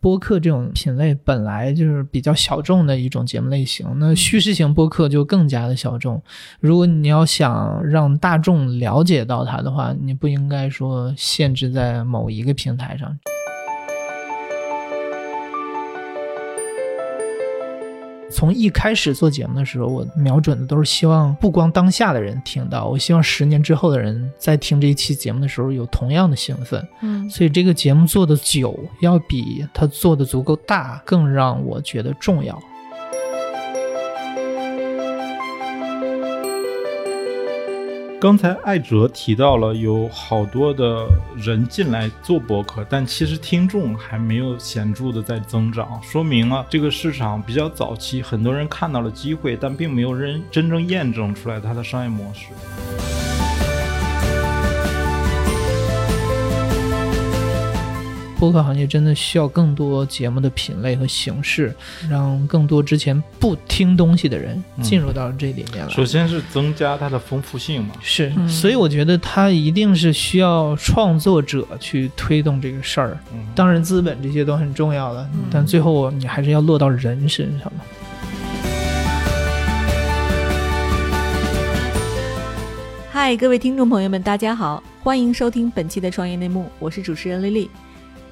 播客这种品类本来就是比较小众的一种节目类型，那叙事型播客就更加的小众。如果你要想让大众了解到它的话，你不应该说限制在某一个平台上。从一开始做节目的时候，我瞄准的都是希望不光当下的人听到，我希望十年之后的人在听这一期节目的时候有同样的兴奋。嗯，所以这个节目做的久，要比它做的足够大更让我觉得重要。刚才艾哲提到了有好多的人进来做博客，但其实听众还没有显著的在增长，说明了这个市场比较早期，很多人看到了机会，但并没有人真正验证出来它的商业模式。播客行业真的需要更多节目的品类和形式，让更多之前不听东西的人进入到这里面来。首先是增加它的丰富性嘛，是，嗯所以我觉得它一定是需要创作者去推动这个事儿。嗯当然，资本这些都很重要的，但最后你还是要落到人身上嘛。嗨，各位听众朋友们，大家好，欢迎收听本期的创业内幕，我是主持人丽丽。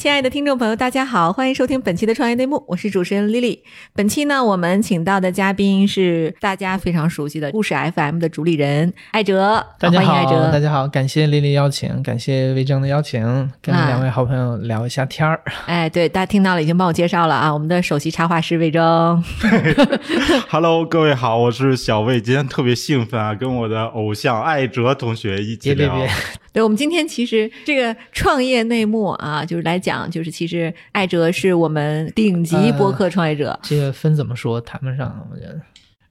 亲爱的听众朋友，大家好，欢迎收听本期的创业内幕，我是主持人 Lily。本期呢，我们请到的嘉宾是大家非常熟悉的故事 FM 的主理人艾哲，大家欢迎艾哲，大。家好，感谢丽丽邀请，感谢魏征的邀请，跟啊两位好朋友聊一下天儿。哎，对，大家听到了，已经帮我介绍了啊，我们的首席插画师魏征。Hello，各位好，我是小魏，今天特别兴奋啊，跟我的偶像艾哲同学一起聊。别别别，对，我们今天其实这个创业内幕啊，就是来讲，就是其实艾哲是我们顶级播客创业者。这个分怎么说谈不上，我觉得。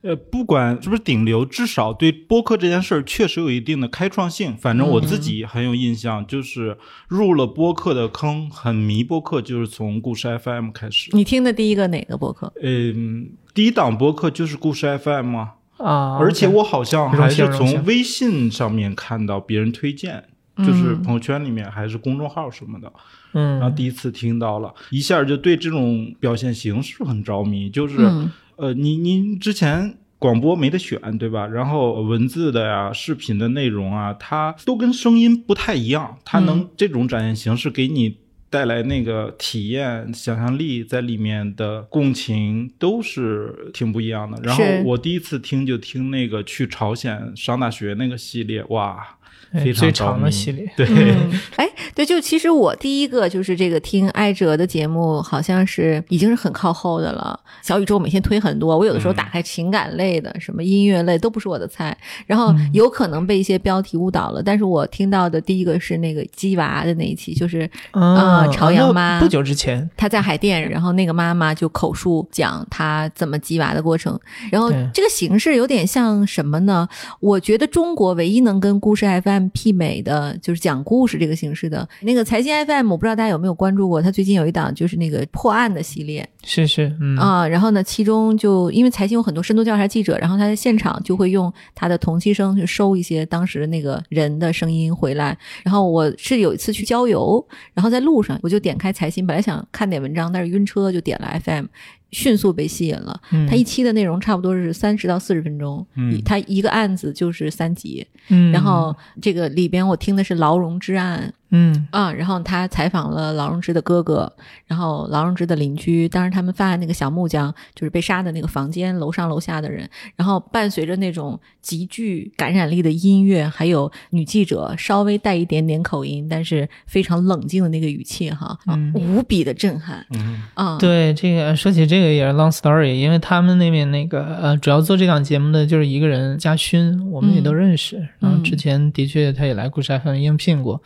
呃，不管是不是顶流，至少对播客这件事儿确实有一定的开创性。反正我自己很有印象，就是入了播客的坑，很迷播客，就是从故事 FM 开始。你听的第一个哪个播客？嗯，第一档播客就是故事 FM 啊，啊，而且我好像还是从微信上面看到别人推荐，就是朋友圈里面还是公众号什么的。嗯然后嗯第一次听到了，一下就对这种表现形式很着迷。就是、嗯呃，您您之前广播没得选，对吧？然后文字的呀、视频的内容啊，它都跟声音不太一样，它能这种展现形式给你。带来那个体验、想象力在里面的共情都是挺不一样的。然后我第一次听就听那个去朝鲜上大学那个系列，哇，哎非常长的迷系列，对，嗯，哎，对，就其实我第一个就是这个听艾哲的节目，好像是已经是很靠后的了。小宇宙每天推很多，我有的时候打开情感类的、什么音乐类都不是我的菜，然后有可能被一些标题误导了。但是我听到的第一个是那个鸡娃的那一期，就是啊，朝阳那妈不久之前，她在海淀，然后那个妈妈就口述讲她怎么鸡娃的过程，然后这个形式有点像什么呢？我觉得中国唯一能跟故事 FM 媲美的，就是讲故事这个形式的那个财经 FM，我不知道大家有没有关注过，它最近有一档就是那个破案的系列是是，嗯啊，然后呢，其中就因为财经有很多深度调查记者，然后他在现场就会用他的同期声去收一些当时那个人的声音回来。然后我是有一次去郊游，然后在路上我就点开财新，本来想看点文章，但是晕车就点了 FM。迅速被吸引了，嗯。它一期的内容差不多是三十到四十分钟，嗯。它一个案子就是三集，嗯，然后这个里边我听的是劳荣之案，嗯啊、然后他采访了劳荣枝的哥哥，然后劳荣枝的邻居，当时他们发现那个小木匠就是被杀的那个房间楼上楼下的人，然后伴随着那种极具感染力的音乐，还有女记者稍微带一点点口音，但是非常冷静的那个语气哈，啊嗯无比的震撼嗯啊！对这个说起这个也是 long story，因为他们那边那个呃，主要做这档节目的就是一个人嘉勋，我们也都认识。然后之前的确他也来故事 FM 应聘过，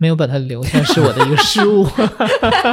没有把它留下是我的一个失误。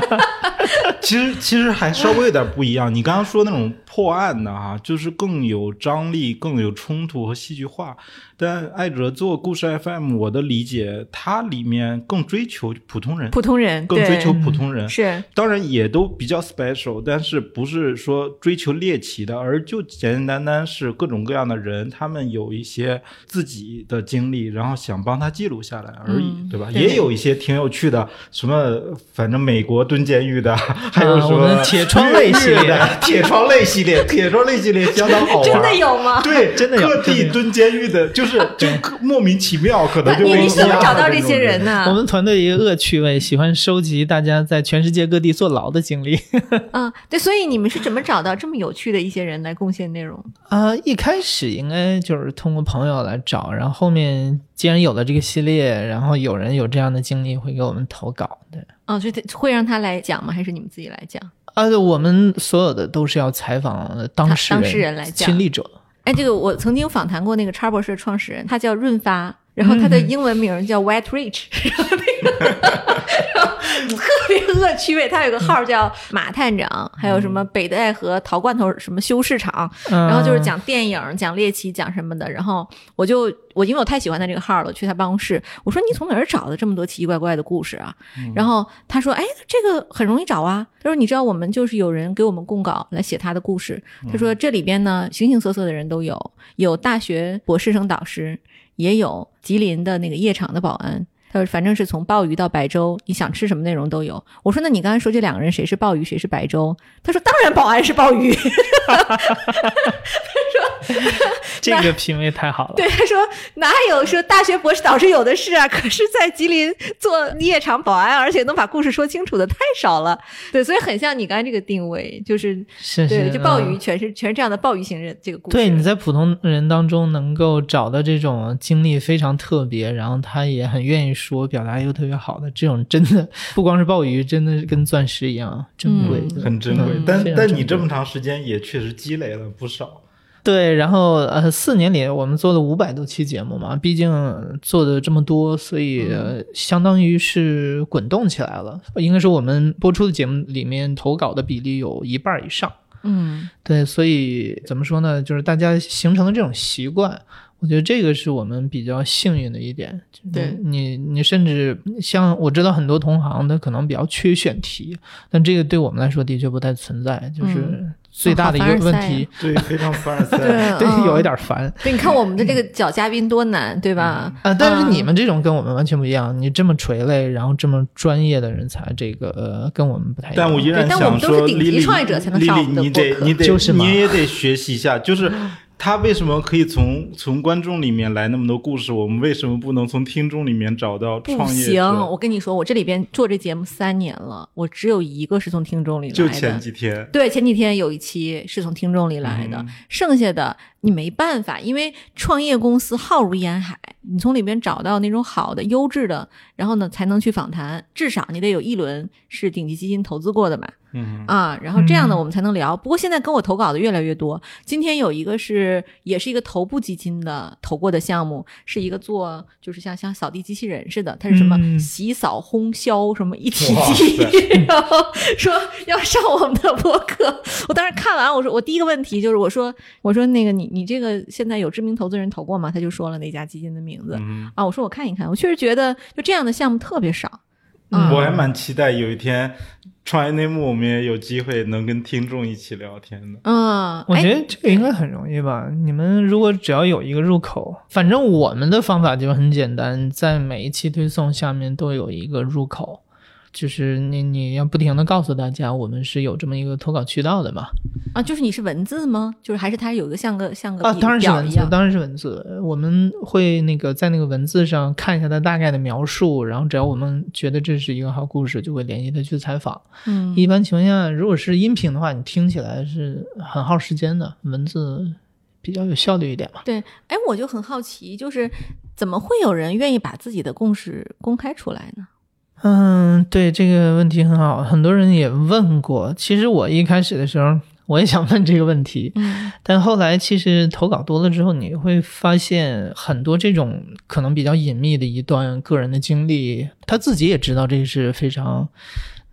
其实其实还稍微有点不一样。你刚刚说那种破案的哈，就是更有张力、更有冲突和戏剧化。但艾哲做故事 FM，我的理解，它里面更追求普通人，普通人更追求普通人。是当然也都比较 special，但是不是说追求猎奇的，而就简简单单是各种各样的人，他们有一些自己的经历，然后想帮他记录下来而已，嗯对吧？对也有一些挺有趣的，什么反正美国蹲监狱的，还有什么们铁窗类系列 铁窗类系列，铁窗类系列相当好玩，真的有吗？对，真的有各地蹲监狱的，就是 就莫名其妙，可能就你被你怎么找到这些人呢？我们团队一个恶趣味，喜欢收集大家在全世界各地坐牢的经历。嗯，对，所以你们是怎么找到这么有趣的一些人来贡献内容？啊、一开始应该就是通过朋友来找，然后后面既然有了这个系列，然后有人有这样的经历会给我们投稿对。哦，就得会让他来讲吗？还是你们自己来讲？啊，我们所有的都是要采访当事人、当事人来讲亲历者。哎，这个我曾经访谈过那个叉博士的创始人，他叫润发，然后他的英文名叫 White Rich，然后那个特别恶趣味。他有个号叫马探长，还有什么北戴河陶罐头什么修市场，然后就是讲电影、讲猎奇、讲什么的。然后我就我因为我太喜欢他这个号了，去他办公室，我说你从哪儿找的这么多奇奇怪怪的故事啊？然后他说，哎，这个很容易找啊。他说你知道我们就是有人给我们供稿来写他的故事。他说这里边呢形形色色的人都有，有大学博士生导师，也有吉林的那个夜场的保安。他说：“反正是从鲍鱼到白粥，你想吃什么内容都有。”我说：“那你刚才说这两个人谁是鲍鱼，谁是白粥？”他说：“当然保安是鲍鱼。这个品味太好了。对，他说哪有说大学博士导师有的是啊？可是，在吉林做夜场保安，而且能把故事说清楚的太少了。对，所以很像你刚才这个定位，就是是是，对，就鲍鱼嗯全是全是这样的鲍鱼型人这个故事。对，你在普通人当中能够找到这种经历非常特别，然后他也很愿意说，表达又特别好的这种，真的不光是鲍鱼，真的是跟钻石一样珍贵的，很珍贵嗯，但但你这么长时间也确实积累了不少。对，然后呃，四年里我们做了五百多期节目嘛，毕竟做的这么多，所以、呃相当于是滚动起来了。应该说我们播出的节目里面投稿的比例有一半以上。嗯对，所以怎么说呢？就是大家形成了这种习惯，我觉得这个是我们比较幸运的一点。就是对你，你甚至像我知道很多同行他可能比较缺选题，但这个对我们来说的确不太存在，就是嗯最大的一个问题，对，非常凡尔赛。对 对，嗯有一点烦。对，你看我们的这个找嘉宾多难，对吧？啊、但是嗯你们这种跟我们完全不一样，你这么垂类，然后这么专业的人才，这个、呃、跟我们不太一样。但我依然对但我们想说，都是顶级创业者才能上我们的你得播客你得就是你也得学习一下，就是 他为什么可以从从观众里面来那么多故事，我们为什么不能从听众里面找到不创业行，我跟你说，我这里边做这节目三年了，我只有一个是从听众里来的。就前几天，对，前几天有一期是从听众里来的，嗯。剩下的你没办法，因为创业公司浩如烟海，你从里边找到那种好的、优质的，然后呢才能去访谈，至少你得有一轮是顶级基金投资过的嘛。嗯，啊，然后这样呢，嗯我们才能聊。不过现在跟我投稿的越来越多。今天有一个是，也是一个头部基金的投过的项目，是一个做就是像像扫地机器人似的，它是什么嗯洗扫烘销什么一体机，然后说要上我们的播客。我当时看完，我说我第一个问题就是我说我说那个你你这个现在有知名投资人投过吗？他就说了那家基金的名字、嗯啊。我说我看一看，我确实觉得就这样的项目特别少。嗯我还蛮期待有一天创业内幕，我们也有机会能跟听众一起聊天的。嗯，哎我觉得这个应该很容易吧？你们如果只要有一个入口，反正我们的方法就很简单，在每一期推送下面都有一个入口，就是你你要不停的告诉大家，我们是有这么一个投稿渠道的嘛。啊，就是你是文字吗？就是还是它有一个像个像个啊，当然是文字当然是文字。我们会那个在那个文字上看一下它大概的描述，然后只要我们觉得这是一个好故事，就会联系他去采访。嗯，一般情况下，如果是音频的话，你听起来是很耗时间的，文字比较有效率一点嘛。对，哎，我就很好奇，就是怎么会有人愿意把自己的故事公开出来呢？嗯，对这个问题很好，很多人也问过。其实我一开始的时候，我也想问这个问题，嗯但后来其实投稿多了之后，你会发现很多这种可能比较隐秘的一段个人的经历，他自己也知道这是非常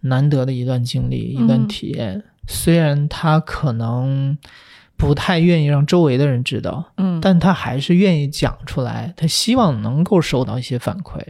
难得的一段经历、一段体验。虽然他可能不太愿意让周围的人知道，嗯，但他还是愿意讲出来，他希望能够收到一些反馈。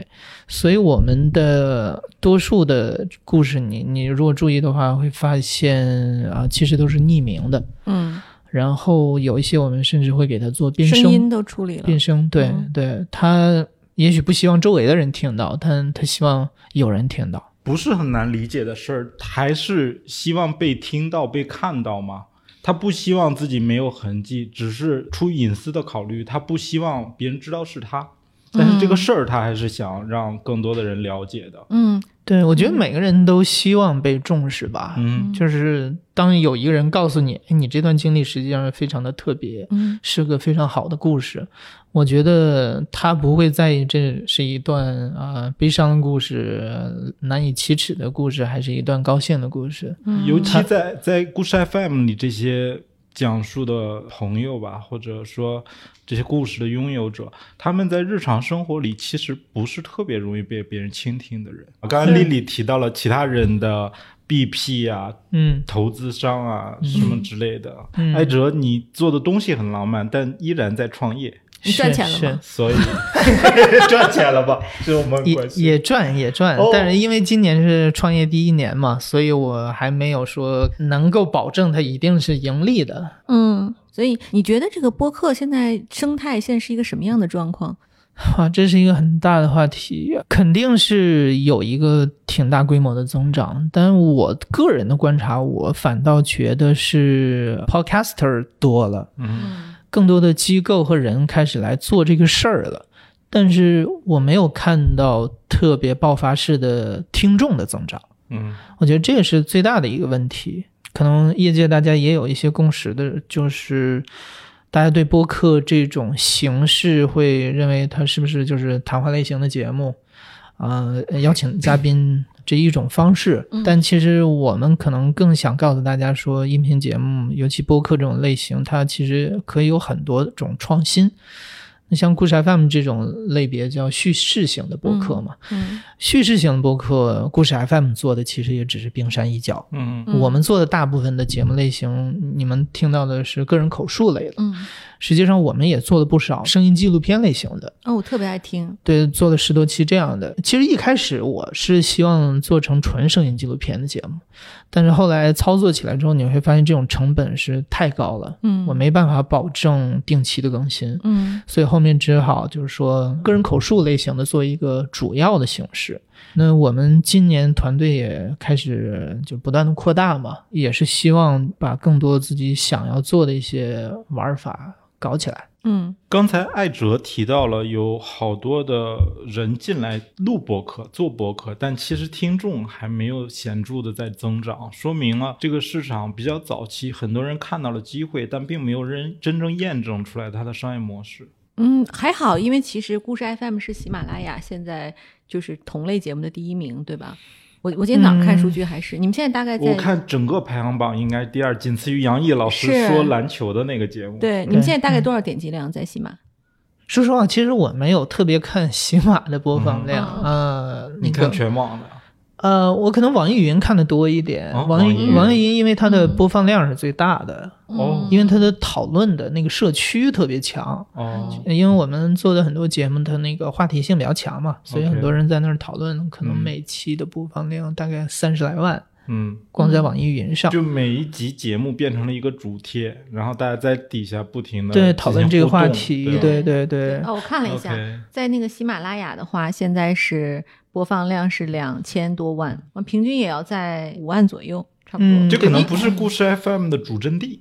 所以我们的多数的故事你，你如果注意的话，会发现啊，其实都是匿名的。嗯，然后有一些我们甚至会给他做变声音都处理了，变声，对、嗯对，他也许不希望周围的人听到，但他希望有人听到。不是很难理解的事儿，还是希望被听到、被看到吗？他不希望自己没有痕迹，只是出隐私的考虑，他不希望别人知道是他。但是这个事儿，他还是想让更多的人了解的。嗯对，我觉得每个人都希望被重视吧。嗯就是当有一个人告诉你，哎，你这段经历实际上是非常的特别，嗯是个非常好的故事。我觉得他不会在意这是一段啊、呃悲伤的故事、呃难以启齿的故事，还是一段高兴的故事。嗯，尤其在在故事 FM 里这些讲述的朋友吧，或者说这些故事的拥有者，他们在日常生活里其实不是特别容易被别人倾听的人。刚刚丽丽提到了其他人的 BP 啊、嗯。投资商啊什么之类的。嗯。艾哲，你做的东西很浪漫，但依然在创业，你赚钱了吗？所以 赚钱了吧？是我们也。也赚也赚，哦但是因为今年是创业第一年嘛，所以我还没有说能够保证它一定是盈利的。嗯，所以你觉得这个播客现在生态现在是一个什么样的状况？哇，这是一个很大的话题，肯定是有一个挺大规模的增长。但我个人的观察，我反倒觉得是 podcaster 多了，嗯更多的机构和人开始来做这个事儿了。但是我没有看到特别爆发式的听众的增长。嗯我觉得这个是最大的一个问题。可能业界大家也有一些共识的，就是大家对播客这种形式会认为它是不是就是谈话类型的节目，呃，邀请嘉宾这一种方式。嗯但其实我们可能更想告诉大家说，音频节目，尤其播客这种类型，它其实可以有很多种创新。那像故事 FM 这种类别叫叙事型的播客嘛，嗯叙事型的播客，故事 FM 做的其实也只是冰山一角。嗯嗯我们做的大部分的节目类型，你们听到的是个人口述类的。嗯，实际上，我们也做了不少声音纪录片类型的，哦，我特别爱听。对，做了十多期这样的。其实一开始我是希望做成纯声音纪录片的节目，但是后来操作起来之后，你会发现这种成本是太高了，嗯，我没办法保证定期的更新。嗯所以后面只好就是说个人口述类型的做一个主要的形式。那我们今年团队也开始就不断的扩大嘛，也是希望把更多自己想要做的一些玩法搞起来。嗯刚才艾哲提到了有好多的人进来录播客、做播客，但其实听众还没有显著的在增长，说明了这个市场比较早期，很多人看到了机会，但并没有人真正验证出来它的商业模式。嗯，还好，因为其实故事 FM 是喜马拉雅现在就是同类节目的第一名，对吧？我我今天早上看数据还是、你们现在大概在我看整个排行榜应该第二，仅次于杨毅老师说篮球的那个节目。，对，你们现在大概多少点击量在喜马？说实话，其实我没有特别看喜马的播放量，嗯。呃，你看全网的，呃，我可能网易云看的多一点，哦网易网易云。网易云因为它的嗯。播放量是最大的，哦。因为它的讨论的那个社区特别强。哦，因为我们做的很多节目，它那个话题性比较强嘛，所以很多人在那儿讨论，可能嗯。每期的播放量大概三十来万，嗯，光在网易云上。就每一集节目变成了一个主贴，然后大家在底下不停的对，讨论这个话题，吧？对对对，哦，我看了一下在那个喜马拉雅的话，现在是播放量是两千多万，平均也要在五万左右，差不多。嗯。这可能不是故事 FM 的主阵地，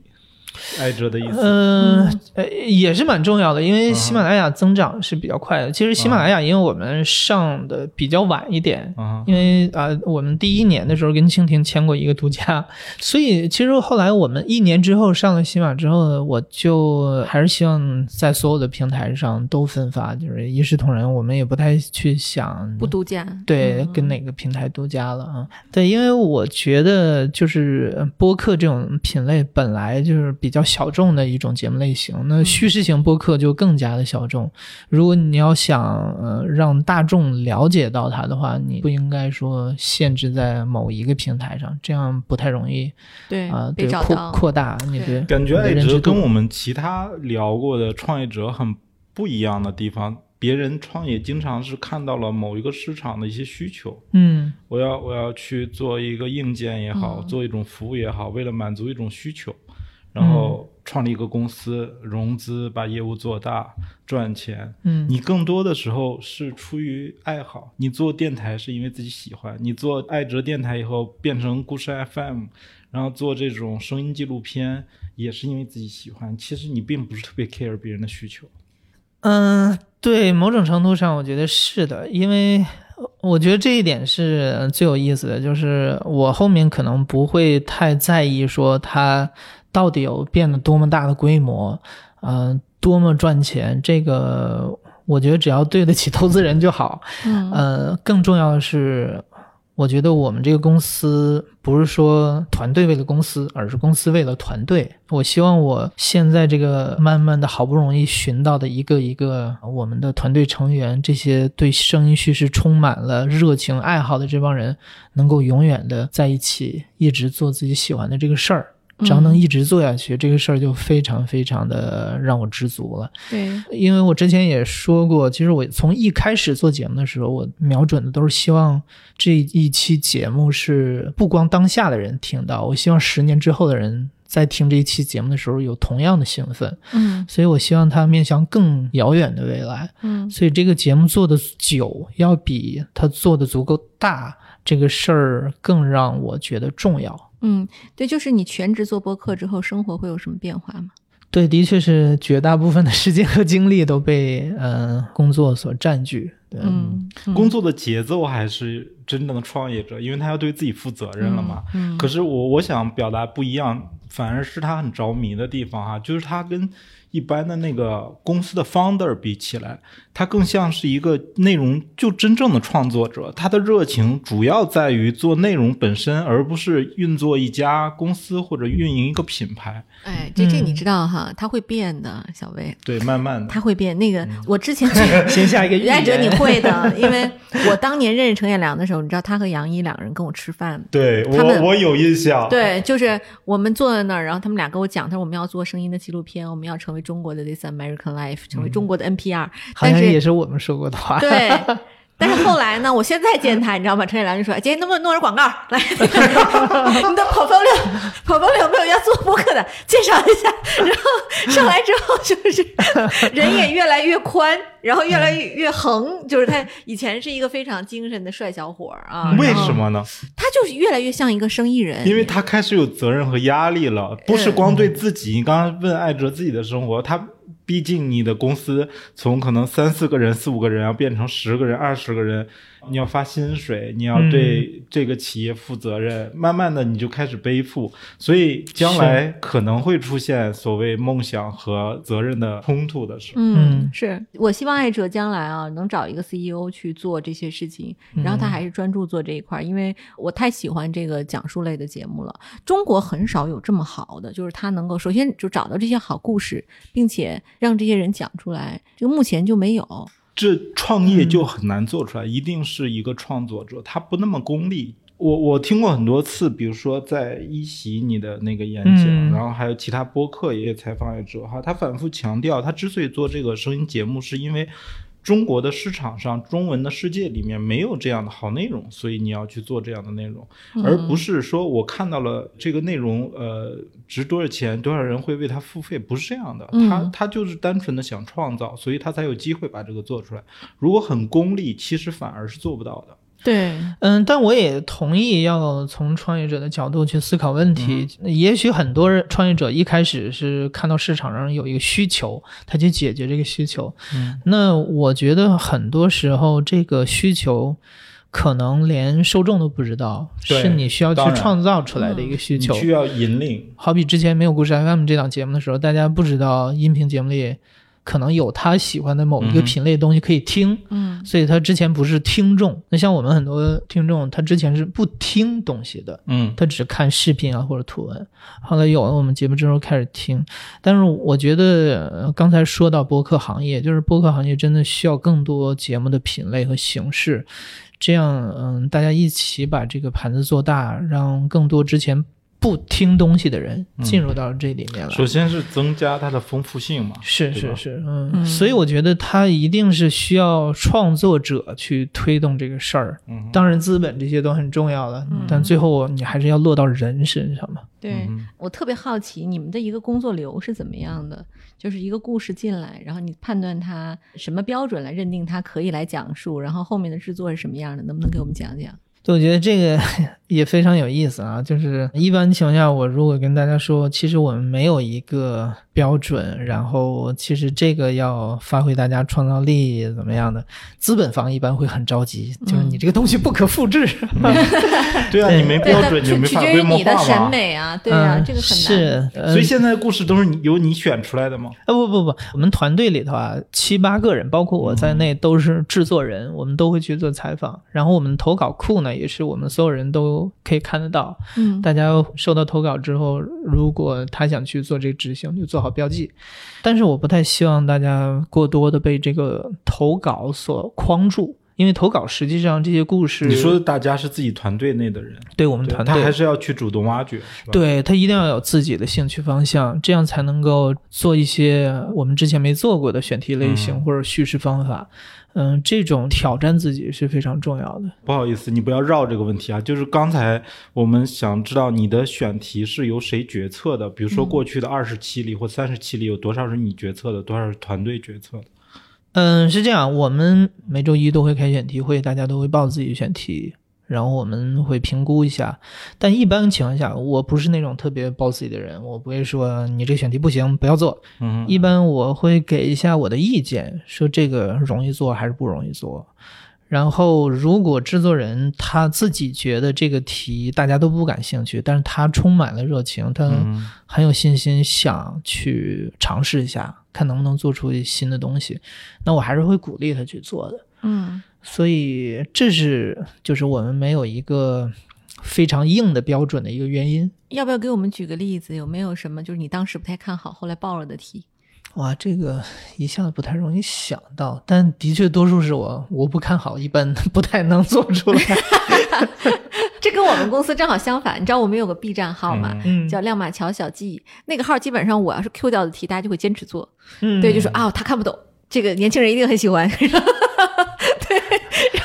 挨着的意思。嗯呃，也是蛮重要的，因为嗯喜马拉雅增长是比较快的。其实喜马拉雅，因为我们上的比较晚一点，啊，因为啊、我们第一年的时候跟蜻蜓签过一个独家，所以其实后来我们一年之后上了喜马之后，我就还是希望在所有的平台上都分发，就是一视同仁。我们也不太去想不独家，对，嗯跟哪个平台独家了啊？对，因为我觉得就是播客这种品类本来就是比较小众的一种节目类型。那叙事型播客就更加的小众。如果你要想呃让大众了解到它的话，你不应该说限制在某一个平台上，这样不太容易对啊、对扩扩大你对的感觉艾哲跟我们其他聊过的创业者很不一样的地方，别人创业经常是看到了某一个市场的一些需求，嗯我要我要去做一个硬件也好，嗯做一种服务也好，为了满足一种需求，然后创立一个公司，融资，把业务做大，赚钱。嗯你更多的时候是出于爱好，你做电台是因为自己喜欢，你做爱哲电台以后变成故事 FM，然后做这种声音纪录片也是因为自己喜欢。其实你并不是特别 care 别人的需求。嗯，对，某种程度上我觉得是的，因为我觉得这一点是最有意思的，就是我后面可能不会太在意说它到底有变得多么大的规模，嗯、多么赚钱，这个我觉得只要对得起投资人就好。嗯呃，更重要的是，我觉得我们这个公司不是说团队为了公司，而是公司为了团队。我希望我现在这个慢慢的好不容易寻到的一个一个我们的团队成员，这些对声音叙事充满了热情爱好的这帮人，能够永远的在一起，一直做自己喜欢的这个事儿。只要能一直做下去，这个事儿就非常非常的让我知足了。对因为我之前也说过，其实我从一开始做节目的时候，我瞄准的都是希望这一期节目是不光当下的人听到，我希望十年之后的人在听这一期节目的时候有同样的兴奋，嗯所以我希望它面向更遥远的未来。嗯所以这个节目做的久，要比它做的足够大这个事儿更让我觉得重要。嗯，对，就是你全职做播客之后，生活会有什么变化吗？对，的确是绝大部分的时间和精力都被嗯、呃工作所占据。对嗯，嗯工作的节奏还是真正的创业者，因为他要对自己负责任了嘛。嗯，可是我我想表达不一样，反而是他很着迷的地方哈，就是他跟一般的那个公司的 founder 比起来，他更像是一个内容就真正的创作者，他的热情主要在于做内容本身，而不是运作一家公司或者运营一个品牌。哎，这这嗯你知道哈，他会变的，小薇，对，慢慢的他，会变。那嗯个我之前。先下一个预艾哲，你会的，因为我当年认识程彦良的时候，你知道他和杨一两个人跟我吃饭，对我我有印象。对，就是我们坐在那儿，然后他们俩跟我讲，他说我们要做声音的纪录片，我们要成为中国的 This American Life，成为中国的 NPR，、但是也是我们说过的话。对。但是后来呢？我现在见他，你知道吗？陈彦良就说：“姐，能不能弄点广告来？你的 portfolio portfolio 有没有要做播客的？介绍一下。”然后上来之后，就是人也越来越宽，然后越来越越横。就是他以前是一个非常精神的帅小伙儿啊，为什么呢？他就是越来越像一个生意人？因为他开始有责任和压力了，不是光对自己。你刚刚问艾哲自己的生活，他毕竟你的公司从可能三四个人、四五个人，要变成十个人、二十个人，你要发薪水，你要对这个企业负责任，慢慢的你就开始背负，所以将来可能会出现所谓梦想和责任的冲突的时候。嗯嗯，是我希望艾哲将来啊能找一个 CEO 去做这些事情，然后他还是专注做这一块儿，因为我太喜欢这个讲述类的节目了。中国很少有这么好的，就是他能够首先就找到这些好故事，并且让这些人讲出来，这个目前就没有。这创业就很难做出来，一定是一个创作者，他不那么功利。我我听过很多次，比如说在一席你的那个演讲，嗯然后还有其他播客也采访也者哈，他反复强调，他之所以做这个声音节目，是因为中国的市场上，中文的世界里面没有这样的好内容，所以你要去做这样的内容，而不是说我看到了这个内容，呃，值多少钱，多少人会为它付费，不是这样的。嗯他他就是单纯的想创造，所以他才有机会把这个做出来。如果很功利，其实反而是做不到的。对，嗯，但我也同意要从创业者的角度去思考问题。也许很多人创业者一开始是看到市场上有一个需求，他去解决这个需求。嗯，那我觉得很多时候这个需求可能连受众都不知道，是你需要去创造出来的一个需求。你需要引领。好比之前没有故事 FM 这档节目的时候，大家不知道音频节目里可能有他喜欢的某一个品类的东西可以听。嗯所以他之前不是听众。那像我们很多听众，他之前是不听东西的，嗯他只看视频啊或者图文。后来有了我们节目之后开始听，但是我觉得呃刚才说到播客行业，就是播客行业真的需要更多节目的品类和形式，这样嗯，大家一起把这个盘子做大，让更多之前不听东西的人进入到这里面来。首先是增加它的丰富性嘛，是是是，嗯，嗯所以我觉得它一定是需要创作者去推动这个事儿。嗯当然，资本这些都很重要的，嗯但最后你还是要落到人身上嘛。对、嗯我特别好奇你们的一个工作流是怎么样的？就是一个故事进来，然后你判断它什么标准来认定它可以来讲述，然后后面的制作是什么样的？能不能给我们讲讲？对，我觉得这个也非常有意思啊。就是一般情况下，我如果跟大家说，其实我们没有一个标准，然后其实这个要发挥大家创造力怎么样的，资本方一般会很着急，就是你这个东西不可复制。对啊，你没标准你，就没取决于法规模你的审。美啊，对啊，嗯这个很难。是，呃所以现在故事都是你由你选出来的吗？啊不不不，我们团队里头啊，七八个人，包括我在内，都是制作人，我们都会去做采访。然后我们投稿库呢，也是我们所有人都可以看得到。嗯大家收到投稿之后，如果他想去做这个执行，就做好标记。但是我不太希望大家过多的被这个投稿所框住，因为投稿实际上这些故事，你说的大家是自己团队内的人，对我们团队他还是要去主动挖掘，对他一定要有自己的兴趣方向，这样才能够做一些我们之前没做过的选题类型嗯或者叙事方法。嗯，这种挑战自己是非常重要的。不好意思，你不要绕这个问题啊。就是刚才我们想知道你的选题是由谁决策的，比如说过去的二十期里或三十期里有多少是你决策的，多少是团队决策的？嗯，是这样，我们每周一都会开选题会，大家都会报自己的选题，然后我们会评估一下。但一般情况下，我不是那种特别 bossy 的人，我不会说你这个选题不行，不要做。嗯，一般我会给一下我的意见，说这个容易做还是不容易做。然后，如果制作人他自己觉得这个题大家都不感兴趣，但是他充满了热情，他嗯很有信心想去尝试一下，看能不能做出新的东西，那我还是会鼓励他去做的。嗯所以这是就是我们没有一个非常硬的标准的一个原因。要不要给我们举个例子？有没有什么就是你当时不太看好，后来报了的题？哇，这个一下子不太容易想到，但的确多数是我我不看好，一般 不太能做出来。这跟我们公司正好相反。你知道我们有个 B 站号嘛？嗯，叫亮马桥小记，那个号基本上我要是 Q 掉的题，大家就会坚持做。嗯对，就说啊，他看不懂，这个年轻人一定很喜欢。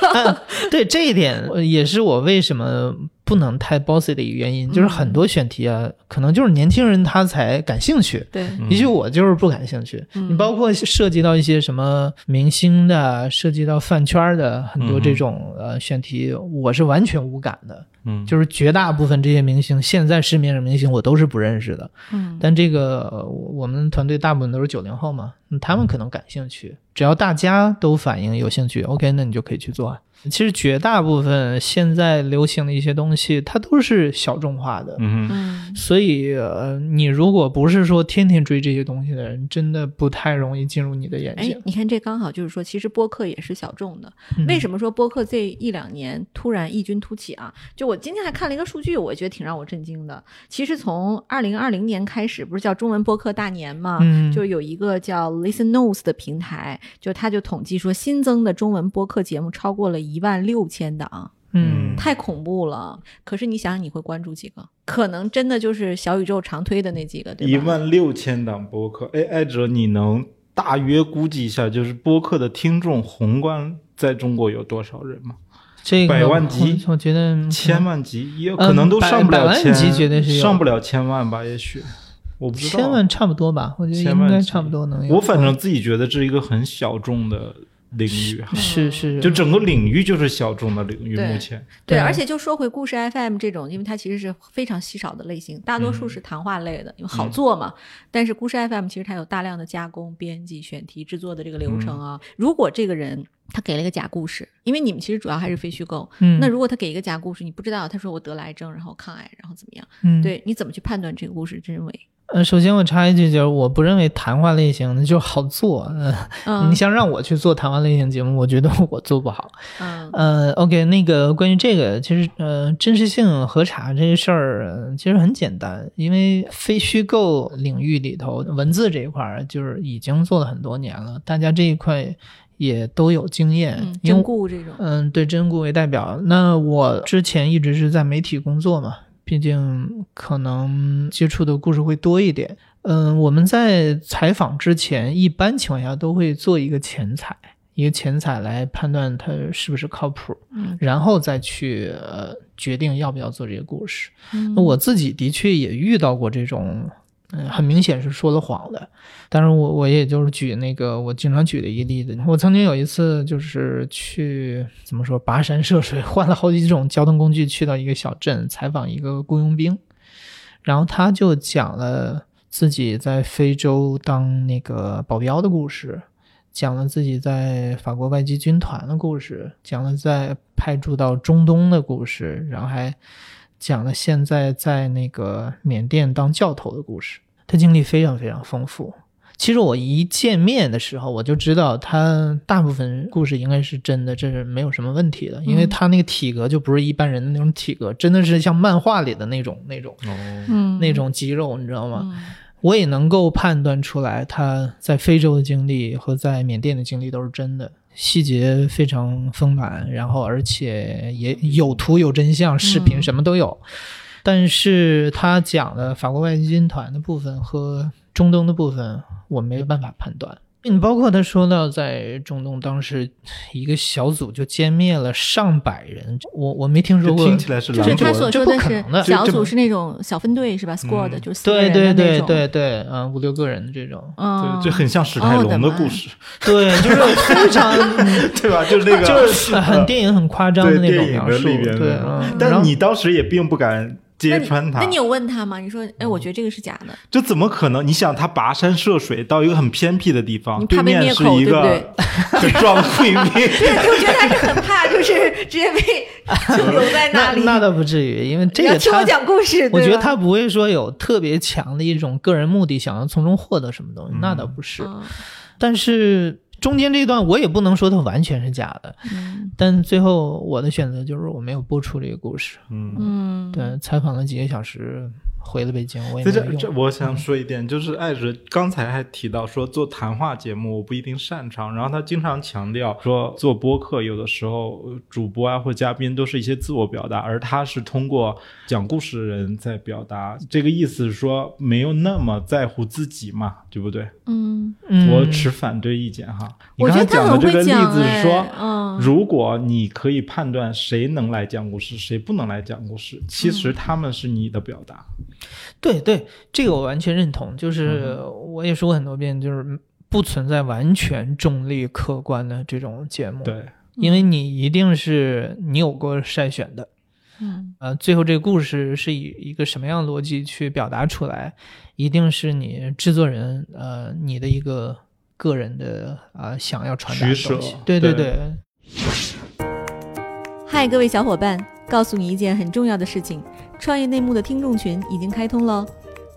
对，然后、啊，对这一点呃也是我为什么不能太 bossy 的一个原因，就是很多选题啊，可能就是年轻人他才感兴趣。对，也许我就是不感兴趣，嗯你包括涉及到一些什么明星的，涉及到饭圈的很多这种、呃选题，我是完全无感的。嗯，就是绝大部分这些明星，现在市面上明星我都是不认识的。嗯但这个呃我们团队大部分都是九零后嘛，嗯他们可能感兴趣，只要大家都反映有兴趣，OK，那你就可以去做啊。其实绝大部分现在流行的一些东西，它都是小众化的。嗯嗯所以，呃，你如果不是说天天追这些东西的人，真的不太容易进入你的眼哎睛。，你看这刚好就是说，其实播客也是小众的。嗯为什么说播客这一两年突然异军突起啊？就我今天还看了一个数据，我觉得挺让我震惊的。其实从二零二零年开始，不是叫中文播客大年嘛？嗯就有一个叫 Listen Notes 的平台，就他就统计说，新增的中文播客节目超过了一万六千档。嗯，太恐怖了！可是你想想，你会关注几个？可能真的就是小宇宙常推的那几个，对吧？一万六千档播客，哎，艾哲，你能大约估计一下，就是播客的听众宏观在中国有多少人吗？这个百万级我我觉得千万级，也可能都上不了百百万千，级绝对是有上不了千万吧？也许我不知道，千万差不多吧，我觉得应该差不多能有。我反正自己觉得这是一个很小众的领域哈，是是，就整个领域就是小众的领域。目前，对，对而且就说回故事 FM 这种，因为它其实是非常稀少的类型，大多数嗯是谈话类的，因为好做嘛。但是故事 FM 其实它有大量的加工、编辑、选题、制作的这个流程啊。嗯如果这个人他给了一个假故事，因为你们其实主要还是非虚构，嗯，那如果他给一个假故事，你不知道他说我得了癌症，然后抗癌，然后怎么样？嗯，对，你怎么去判断这个故事真伪？呃，首先我插一句，就是我不认为谈话类型的就好做。呃，嗯你想让我去做谈话类型节目，我觉得我做不好。嗯呃，OK，那个关于这个，其实呃，真实性核查这个事儿、呃其实很简单，因为非虚构领域里头文字这一块儿就是已经做了很多年了，大家这一块也都有经验，真故这种，嗯，对真故为代表。那我之前一直是在媒体工作嘛，毕竟可能接触的故事会多一点。嗯，我们在采访之前，一般情况下都会做一个前采，一个前采来判断它是不是靠谱，嗯然后再去呃决定要不要做这个故事。嗯那我自己的确也遇到过这种，嗯，很明显是说了谎的。但是我我也就是举那个我经常举的一个例子，我曾经有一次就是去怎么说跋山涉水，换了好几种交通工具去到一个小镇采访一个雇佣兵，然后他就讲了自己在非洲当那个保镖的故事。讲了自己在法国外籍军团的故事，讲了在派驻到中东的故事，然后还讲了现在在那个缅甸当教头的故事，他经历非常非常丰富。其实我一见面的时候，我就知道他大部分故事应该是真的，这是没有什么问题的，因为他那个体格就不是一般人的那种体格，真的是像漫画里的那种那种哦，嗯那种肌肉，你知道吗？嗯我也能够判断出来，他在非洲的经历和在缅甸的经历都是真的，细节非常丰满，然后而且也有图有真相，视频嗯什么都有。但是他讲的法国外籍军团的部分和中东的部分，我没有办法判断。你包括他说到在中东当时一个小组就歼灭了上百人，我我没听说过，听起来是就是他所说的是小组是那种小分队是吧？squad 嗯就是四对对对对对，嗯，五六个人的这种，嗯，对，这很像史泰龙的故事 对，就是非常 对吧？就是那个，就是很电影很夸张的那种描述，里边对，的嗯，然但后你当时也并不敢揭穿他那，你有问他吗？你说，哎，我觉得这个是假的，这怎么可能？你想，他跋山涉水到一个很偏僻的地方，你怕被对面灭口是一个对不对 就撞贵宾，对，我觉得他是很怕，就是直接被留在那里。那那倒不至于，因为这个你要听我他，讲故事，我觉得他不会说有特别强的一种个人目的，想要从中获得什么东西，那倒不是。嗯但是中间这段我也不能说它完全是假的，嗯但最后我的选择就是我没有播出这个故事。嗯。嗯，对，采访了几个小时，回了北京，我也在这没有用。这，我想说一点，就是艾哲刚才还提到说做谈话节目我不一定擅长，然后他经常强调说做播客有的时候呃主播啊或嘉宾都是一些自我表达，而他是通过讲故事的人在表达，这个意思是说没有那么在乎自己嘛，对不对？嗯，嗯，我持反对意见哈。你刚才讲的这个例，子是说如果你可以判断谁能来讲故事，谁不能来讲故事，其实他们是你的表达。对对，这个我完全认同。就是嗯我也说过很多遍，就是不存在完全中立客观的这种节目。，对，因为你一定是你有过筛选的。嗯呃，最后这个故事是以一个什么样的逻辑去表达出来，一定是你制作人呃你的一个个人的啊、呃想要传达的取东西。对对对对，嗨，各位小伙伴，告诉你一件很重要的事情：创业内幕的听众群已经开通喽。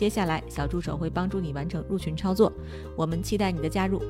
接下来，小助手会帮助你完成入群操作。我们期待你的加入。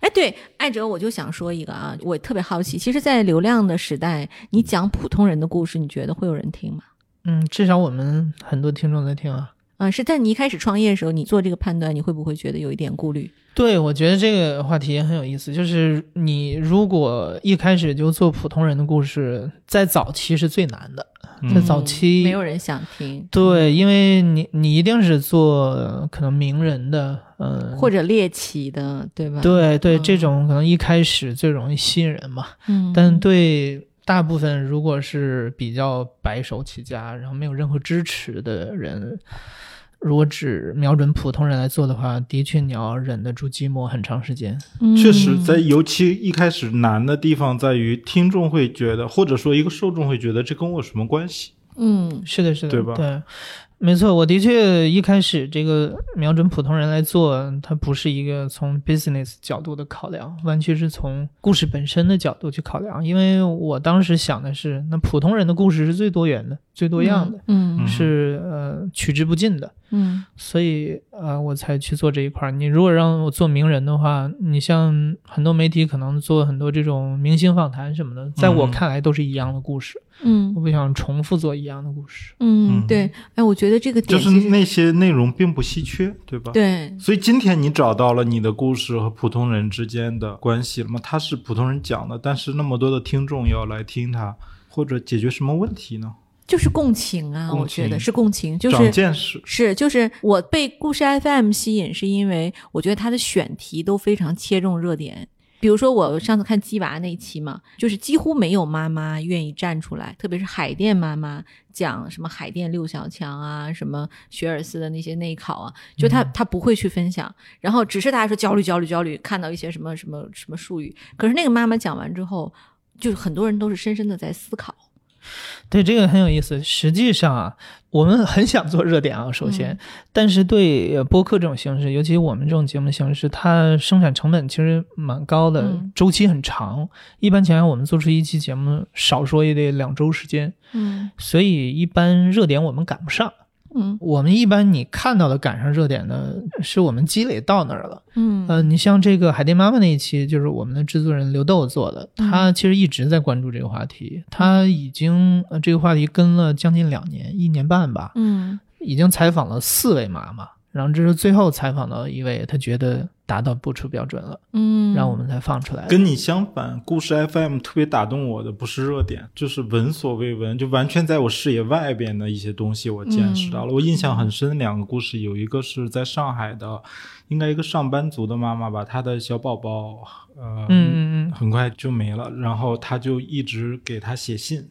哎，对，艾哲，我就想说一个啊，我特别好奇，其实，在流量的时代，你讲普通人的故事，你觉得会有人听吗？嗯，至少我们很多听众在听啊。啊，是在你一开始创业的时候，你做这个判断，你会不会觉得有一点顾虑？对，我觉得这个话题也很有意思。就是你如果一开始就做普通人的故事，在早期是最难的。在嗯早期，没有人想听，对，因为你你一定是做呃可能名人的，嗯，或者猎奇的，对吧？，对对，嗯这种可能一开始最容易吸引人嘛。嗯，但对大部分如果是比较白手起家，然后没有任何支持的人，如果只瞄准普通人来做的话，的确你要忍得住寂寞很长时间。确实，嗯在尤其一开始难的地方在于，听众会觉得，或者说一个受众会觉得这跟我有什么关系？嗯是的，是的，对吧对，没错，我的确一开始这个瞄准普通人来做，它不是一个从 business 角度的考量，完全是从故事本身的角度去考量。因为我当时想的是，那普通人的故事是最多元的、最多样的，嗯嗯是呃取之不尽的。嗯所以呃，我才去做这一块儿。你如果让我做名人的话，你像很多媒体可能做很多这种明星访谈什么的，在我嗯看来都是一样的故事。嗯我不想重复做一样的故事。嗯，嗯对，哎，我觉得这个就是那些内容并不稀缺，对吧？。对，所以今天你找到了你的故事和普通人之间的关系了吗？他是普通人讲的，但是那么多的听众要来听他，或者解决什么问题呢？就是共情啊，共我觉得是共情，就长是见识。是，就是我被故事 FM 吸引，是因为我觉得它的选题都非常切中热点。比如说，我上次看鸡娃那一期嘛，就是几乎没有妈妈愿意站出来，特别是海淀妈妈讲什么海淀六小强啊，什么学而思的那些内考啊，就她她不会去分享，然后只是大家说焦虑焦虑焦虑，看到一些什么什么什么术语，可是那个妈妈讲完之后，就是很多人都是深深的在思考。对，这个很有意思。实际上啊，我们很想做热点啊，首先，嗯但是对呃播客这种形式，尤其我们这种节目形式，它生产成本其实蛮高的，嗯周期很长。一般情况下，我们做出一期节目，少说也得两周时间，嗯所以一般热点我们赶不上。嗯。我们一般你看到的赶上热点的，是我们积累到那儿了。嗯。呃，你像这个海淀妈妈那一期，就是我们的制作人刘豆做的，嗯。他其实一直在关注这个话题，他已经呃这个话题跟了将近两年，一年半吧，嗯。已经采访了四位妈妈，然后这是最后采访到一位，他觉得达到播出标准了，嗯，让我们才放出来。跟你相反，故事 FM 特别打动我的不是热点，就是闻所未闻，就完全在我视野外边的一些东西，我见识到了。我印象很深，两个故事，有一个是在上海的，应该一个上班族的妈妈吧，她的小宝宝，呃，嗯嗯嗯，很快就没了，然后她就一直给他写信。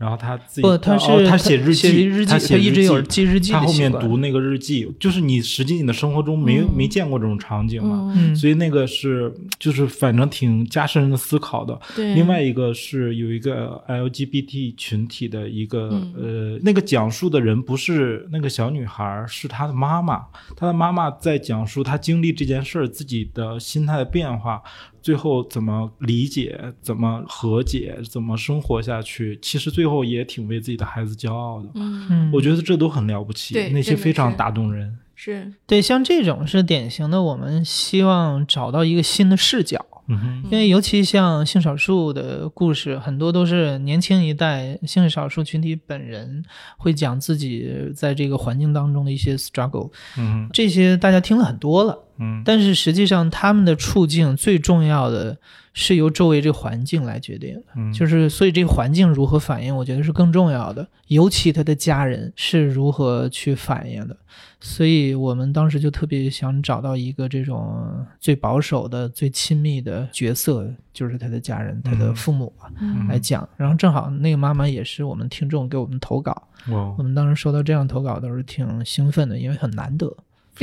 然后他自己不，他是、哦、他写日记，写日记，他写一直有日记日记他后面读那个日记，就是你实际你的生活中没没见过这种场景嘛，所以那个是就是反正挺加深人的思考的。对，另外一个是有一个 LGBT 群体的一个、嗯呃，那个讲述的人不是那个小女孩，是她的妈妈。她的妈妈在讲述她经历这件事儿自己的心态的变化，最后怎么理解、怎么和解、怎么生活下去。其实最后也挺为自己的孩子骄傲的。嗯，嗯，我觉得这都很了不起对，那些非常打动人。是，对，像这种是典型的，我们希望找到一个新的视角。嗯哼，因为尤其像性少数的故事，很多都是年轻一代性少数群体本人会讲自己在这个环境当中的一些 struggle，嗯哼，这些大家听了很多了，嗯但是实际上他们的处境最重要的是由周围这个环境来决定的，嗯，就是所以这个环境如何反应，我觉得是更重要的，尤其他的家人是如何去反应的。所以我们当时就特别想找到一个这种最保守的、最亲密的角色，就是他的家人、他的嗯父母啊嗯来讲。然后正好那个妈妈也是我们听众给我们投稿，哇我，们当时收到这样投稿都是挺兴奋的，因为很难得。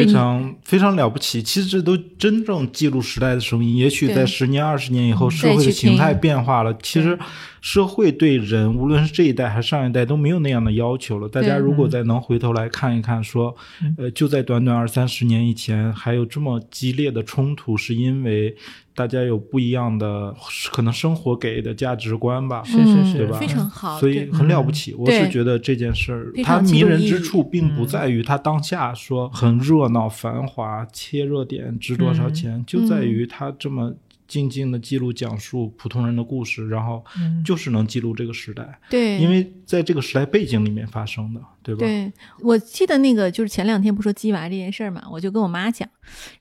非常非常了不起。其实这都真正记录时代的声音。也许在十年、二十年以后，嗯社会的形态变化了，其实社会对人，无论是这一代还是上一代，都没有那样的要求了。大家如果再能回头来看一看，说嗯，呃，就在短短二三十年以前，还有这么激烈的冲突，是因为大家有不一样的可能生活给的价值观吧。是是是，对吧？非常好，所以很了不起，我是觉得这件事儿非它迷人之处，并不嗯在于它当下说很热闹、繁华、切热点值多少嗯。钱，就在于它这么静静的记录、讲述普通人的故事，然后嗯。就是能记录这个时代，对，因为在这个时代背景里面发生的，对吧？对，我记得那个就是前两天不说鸡娃这件事儿嘛，我就跟我妈讲，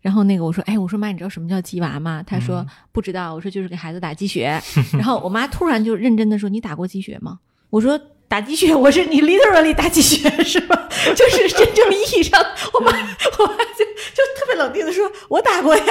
然后那个我说，哎，我说妈，你知道什么叫鸡娃吗？她说、嗯。不知道，我说就是给孩子打鸡血，然后我妈突然就认真的说，你打过鸡血吗？我说打鸡血，我是你 literally 打鸡血 是吧？就是真正意义上，我妈我妈就就特别冷静的说，我打过呀，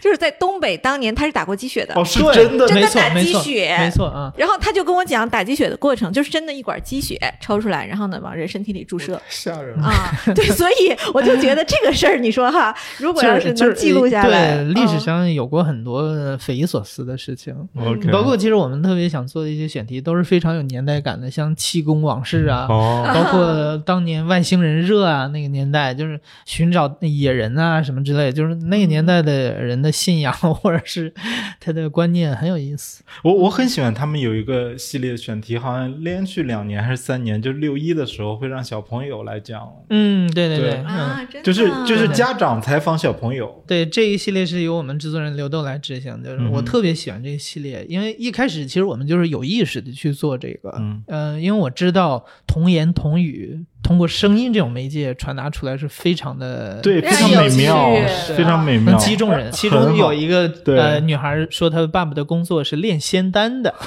就是在东北当年他是打过鸡血的。哦，是真的真的打没错鸡血没错啊。然后他就跟我讲打鸡血的过程，就是真的一管鸡血抽出来，然后呢往人身体里注射吓人了。啊。对，所以我就觉得这个事儿，你说哈，如果要是能记录下来，对历史嗯上有过很多匪夷所思的事情，OK 包括其实我们特别想做的一些选题都是非常有年代感的，像气功往事啊，哦，包括当年外星人热啊，那个年代就是寻找野人啊什么之类，就是那个年代的人的信仰或者是他的观念很有意思。我我很喜欢他们有一个系列选题，好像连续两年还是三年，就六一的时候会让小朋友来讲，嗯，对对对嗯。啊，真的就是就是家长采访小朋友。对这一系列是由我们制作人刘豆来执行，就是我特别喜欢这个系列，因为一开始其实我们就是有意识的去做这个，嗯呃，因为我知道童言童语通过声音这种媒介传达出来是非常的对，非常有美妙趣，非常美妙能，击中人。其中有一个呃女孩说，她爸爸的工作是炼仙丹的，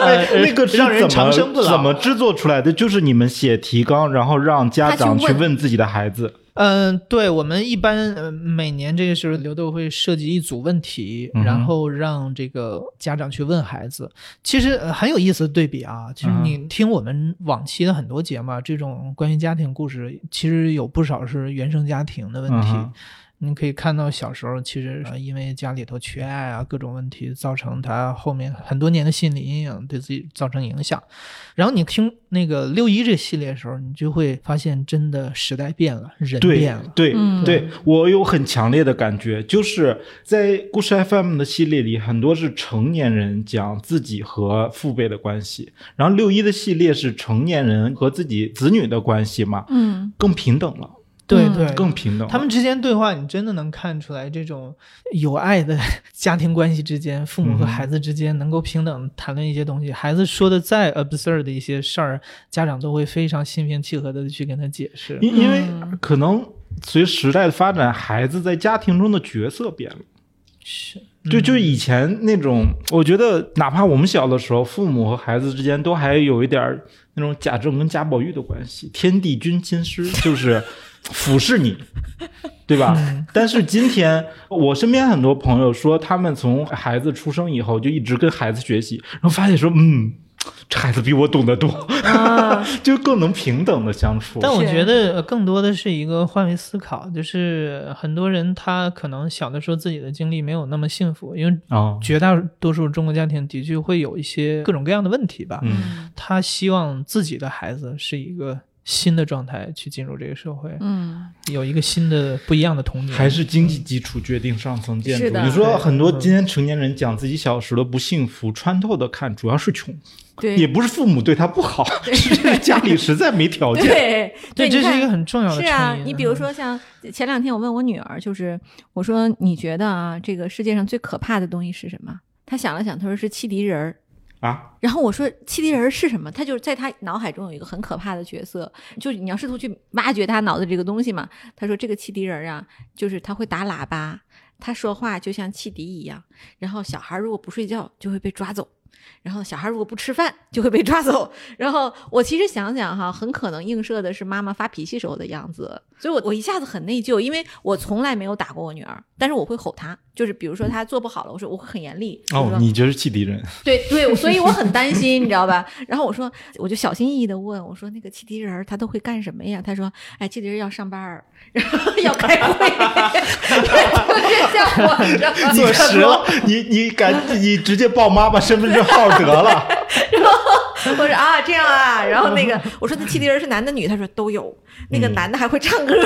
哎，那个是让人怎么长生不老怎么制作出来的？就是你们写提纲，然后让家长去问自己的孩子。嗯，对，我们一般呃每年这个时候，刘豆会设计一组问题，嗯然后让这个家长去问孩子。其实、呃很有意思的对比啊，就是嗯你听我们往期的很多节目啊，这种关于家庭故事，其实有不少是原生家庭的问题。你可以看到小时候其实呃因为家里头缺爱啊各种问题，造成他后面很多年的心理阴影，对自己造成影响。然后你听那个六一这系列的时候，你就会发现真的时代变了，人变了。对、嗯对，我有很强烈的感觉，就是在故事 FM 的系列里，很多是成年人讲自己和父辈的关系，然后六一的系列是成年人和自己子女的关系嘛，嗯，更平等了，嗯对对，更平等。他们之间对话，你真的能看出来这种 有爱的 家庭关系之间，父母和孩子之间能够平等谈论一些东西。孩子说的再 absurd 的一些事儿，家长都会非常心平气和的去跟他解释。因因为嗯可能随时代的发展，孩子在家庭中的角色变了。是，就就以前那种，我觉得哪怕我们小的时候，父母和孩子之间都还有一点儿那种贾政跟贾宝玉的关系，天地君亲师，就是俯视你，对吧？嗯但是今天我身边很多朋友说，他们从孩子出生以后就一直跟孩子学习，然后发现说，嗯，这孩子比我懂得多，啊，就更能平等的相处。但我觉得呃更多的是一个换位思考，就是很多人他可能小的时候自己的经历没有那么幸福，因为啊，绝大多数中国家庭的确会有一些各种各样的问题吧。嗯他希望自己的孩子是一个新的状态去进入这个社会，嗯，有一个新的不一样的童年。还是经济基础决定上层建筑。你说很多今天成年人讲自己小时候的不幸福，穿透的看，主要是穷，对，也不是父母对他不好，是家里实在没条件。对对，这是一个很重要的是啊你比如说像前两天我问我女儿，就是我说你觉得啊，这个世界上最可怕的东西是什么？她想了想，她说是汽笛人儿。啊，然后我说汽笛人是什么？他就是在他脑海中有一个很可怕的角色，就是你要试图去挖掘他脑子这个东西嘛。他说这个汽笛人啊，就是他会打喇叭，他说话就像汽笛一样。然后小孩如果不睡觉就会被抓走，然后小孩如果不吃饭就会被抓走。然后我其实想想哈，很可能映射的是妈妈发脾气时候的样子，所以我我一下子很内疚，因为我从来没有打过我女儿，但是我会吼她，就是比如说她做不好了，我说我会很严厉。哦说，你就是汽笛人，对对，所以我很担心，你知道吧？然后我说，我就小心翼翼的问我说，那个汽笛人他都会干什么呀？他说，哎，汽笛人要上班儿，然后要开会，特别像我，你知道吗？坐实了，你你敢你直接报妈妈身份证号得了。然后我说啊，这样啊，然后那个我说那汽笛人是男的女的？他说都有，那个嗯。男的还会唱歌。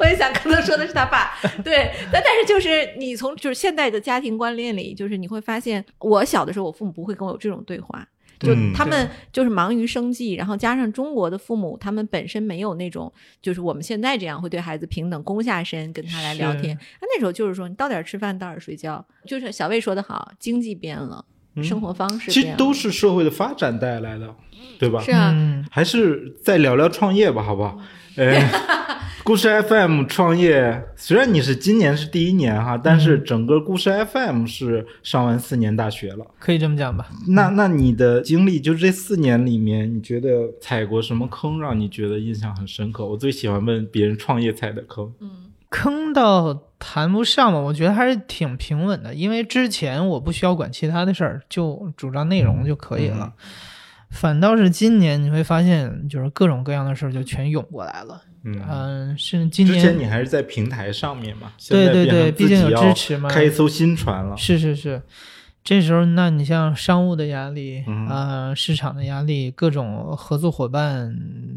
我也想，可能说的是他爸，对，但但是就是你从就是现代的家庭观念里，就是你会发现，我小的时候，我父母不会跟我有这种对话，就嗯他们就是忙于生计，然后加上中国的父母，他们本身没有那种就是我们现在这样会对孩子平等躬下身跟他来聊天，他那时候就是说你到点吃饭，到点睡觉，就是小魏说的好，经济变了，生活方式其，实都是社会的发展带来的，对吧？是啊，嗯，还是再聊聊创业吧，好不好？哎，故事 FM 创业，虽然你是今年是第一年哈，但是整个故事 FM 是上完四年大学了。可以这么讲吧？那那你的经历，就这四年里面，你觉得踩过什么坑，让你觉得印象很深刻？我最喜欢问别人创业踩的坑。嗯坑倒谈不上吧，我觉得还是挺平稳的，因为之前我不需要管其他的事儿，就主张内容就可以了。反倒是今年你会发现，就是各种各样的事儿就全涌过来了。嗯，嗯，是今年之前年你还是在平台上面嘛？对对对，毕竟有支持嘛，开一艘新船了。是是是，这时候那你像商务的压力，嗯呃，市场的压力，各种合作伙伴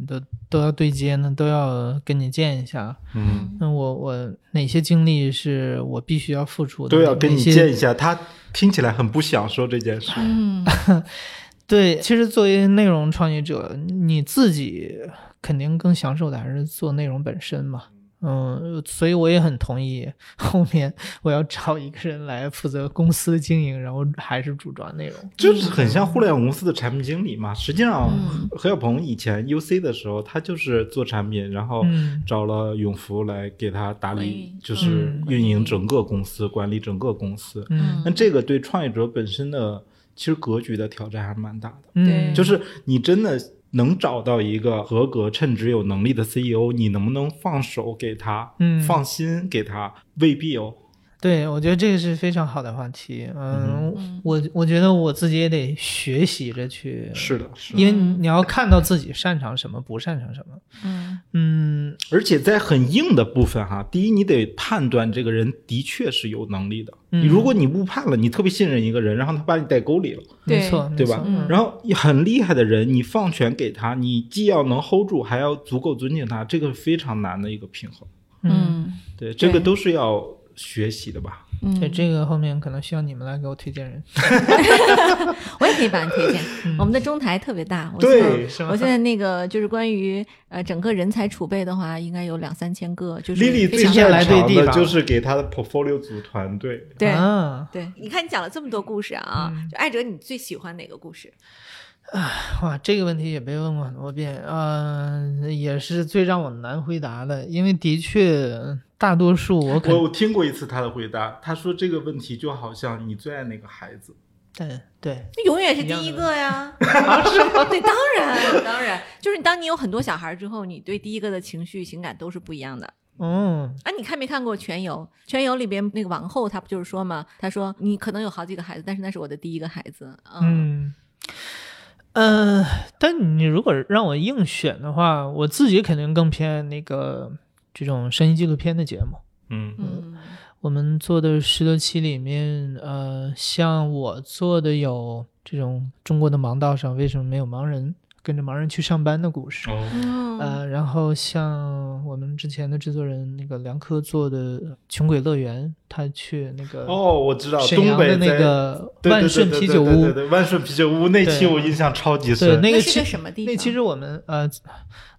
的都要对接呢，都要跟你见一下。嗯，那我我哪些经历是我必须要付出的？都要跟你见一下。他听起来很不想说这件事。嗯 对，其实作为内容创业者，你自己肯定更享受的还是做内容本身嘛。嗯，所以我也很同意，后面我要找一个人来负责公司的经营，然后还是主抓内容。就是很像互联网公司的产品经理嘛。实际上嗯，何小鹏以前 UC 的时候，他就是做产品，然后嗯找了永福来给他打理就是嗯运营整个公司，管理整个公司。嗯那这个对创业者本身的其实格局的挑战还是蛮大的。嗯，就是你真的能找到一个合格、称职、有能力的 CEO，你能不能放手给他，嗯放心给他，未必哦。对，我觉得这个是非常好的话题。嗯，嗯我我觉得我自己也得学习着去，是的，是的。因为你要看到自己擅长什么，不擅长什么。嗯嗯，而且在很硬的部分哈，第一你得判断这个人的确是有能力的。嗯你如果你误判了，你特别信任一个人，然后他把你带沟里了，没错，对吧？嗯然后很厉害的人，你放权给他，你既要能 hold 住，还要足够尊敬他，这个非常难的一个平衡。嗯，嗯对，这个都是要学习的吧？嗯，对，这个后面可能需要你们来给我推荐人。我也可以帮你推荐。嗯我们的中台特别大，我对我现在那个就是关于呃整个人才储备的话，应该有两三千个，就是丽丽最非常擅来对长的地就是给他的 portfolio 组团队。对。啊，对，你看你讲了这么多故事啊，嗯就艾哲，你最喜欢哪个故事？啊哇，这个问题也被问过很多遍，嗯、也是最让我难回答的，因为的确大多数我我我听过一次他的回答，他说这个问题就好像你最爱哪个孩子，对对，永远是第一个呀，是吗？对，当然当然，就是当你有很多小孩之后，你对第一个的情绪情感都是不一样的。嗯啊，你看没看过《全游》？《全游》里边那个王后，她不就是说嘛？她说你可能有好几个孩子，但是那是我的第一个孩子。嗯嗯，呃，但你如果让我硬选的话，我自己肯定更偏那个这种声音纪录片的节目。嗯嗯我们做的十多期里面，呃，像我做的有这种中国的盲道上为什么没有盲人，跟着盲人去上班的故事。哦，嗯呃，然后像我们之前的制作人那个梁科做的《穷鬼乐园》，他去那个哦，我知道沈东北阳的那个万顺啤酒屋对对万顺啤酒屋那期我印象超级深对，深。那个是个什么地方？那其实我们呃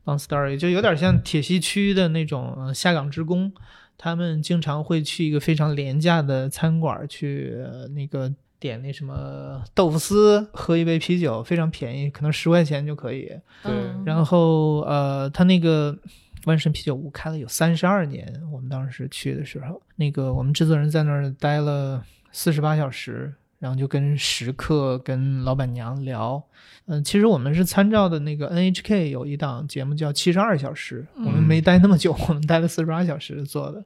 ，long story 就有点像铁西区的那种、呃、下岗职工，他们经常会去一个非常廉价的餐馆去、呃那个点那什么豆腐丝，喝一杯啤酒，非常便宜，可能十块钱就可以。对嗯然后呃，他那个万神啤酒屋开了有三十二年，我们当时去的时候，那个我们制作人在那儿待了四十八小时，然后就跟食客、跟老板娘聊。嗯、其实我们是参照的那个 NHK 有一档节目叫《七十二小时》，我们嗯没待那么久，我们待了四十八小时做的。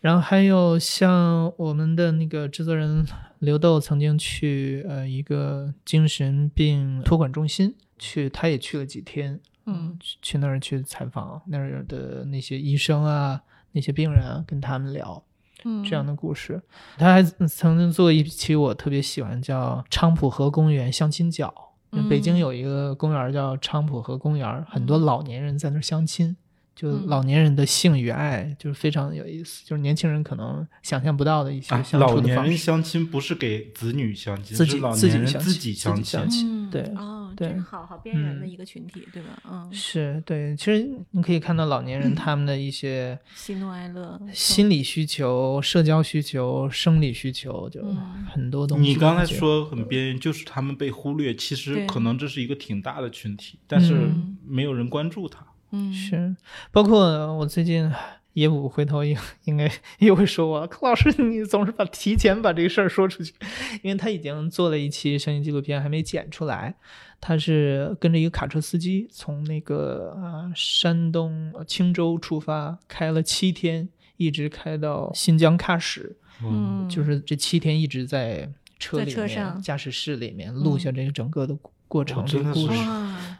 然后还有像我们的那个制作人刘豆曾经去呃一个精神病托管中心去，他也去了几天，嗯去去那儿去采访那儿的那些医生啊，那些病人啊，跟他们聊嗯这样的故事。他还曾经做一期我特别喜欢，叫昌普河公园相亲角。嗯北京有一个公园叫昌普河公园，很多老年人在那儿相亲。就嗯老年人的性与爱，就是非常有意思，就是年轻人可能想象不到的一些啊，相老年人处的方式。相亲不是给子女相亲，自己是老自己人自己亲自己亲相。亲嗯对哦，对好好边缘的嗯一个群体，对吧？嗯，是对，其实你可以看到老年人 他们的一些喜怒哀乐，心理需求、社交需求、生理需求，就嗯很多东西。你刚才说很边缘，就是他们被忽略，其实可能这是一个挺大的群体，但是嗯没有人关注他。嗯，是，包括我最近业务回头应应该又会说我，柯老师你总是把提前把这个事儿说出去，因为他已经做了一期声音纪录片，还没剪出来。他是跟着一个卡车司机从那个呃山东呃青州出发，开了七天，一直开到新疆喀什，嗯，就是这七天一直在车在里面、车上驾驶室里面录下这个整个的过程、哦这个故事。真的是，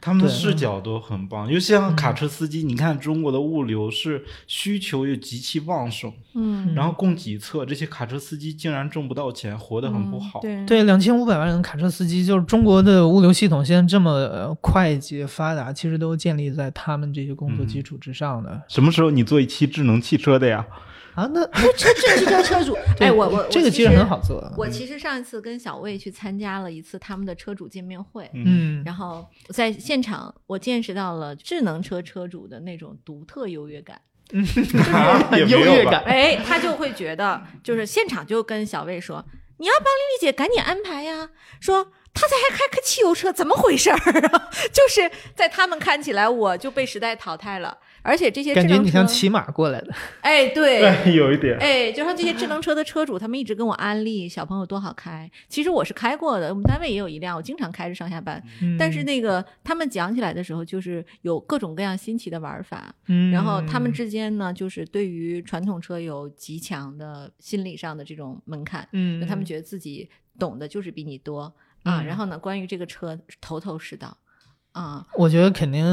他们的视角都很棒，尤其像卡车司机，你看中国的物流是需求又极其旺盛，嗯，然后供给侧，这些卡车司机竟然挣不到钱，活得很不好。嗯对，对，两千五百万人卡车司机，就是中国的物流系统现在这么呃快捷发达，其实都建立在他们这些工作基础之上的、什么时候你做一期智能汽车的呀？啊。那车这汽车车主，哎，我我这个其实很。好做。我其实上一次跟小魏去参加了一次他们的车主见面会，嗯，然后在现场我见识到了智能车车主的那种独特优越感。优越感。哎，他就会觉得，就是现场就跟小魏说：“你要帮丽丽姐赶紧安排呀。”说他才还开个汽油车，怎么回事儿啊？就是在他们看起来，我就被时代淘汰了，而且这些智感觉，你像骑马过来的。哎，对。对，有一点。哎，就像这些智能车的车主，他们一直跟我安利小朋友多好开。其实我是开过的，我们单位也有一辆，我经常开着上下班。嗯但是那个他们讲起来的时候，就是有各种各样新奇的玩法。嗯，然后他们之间呢，就是对于传统车有极强的心理上的这种门槛，嗯，他们觉得自己懂的就是比你多啊。嗯然后呢，关于这个车头头是道啊，我觉得肯定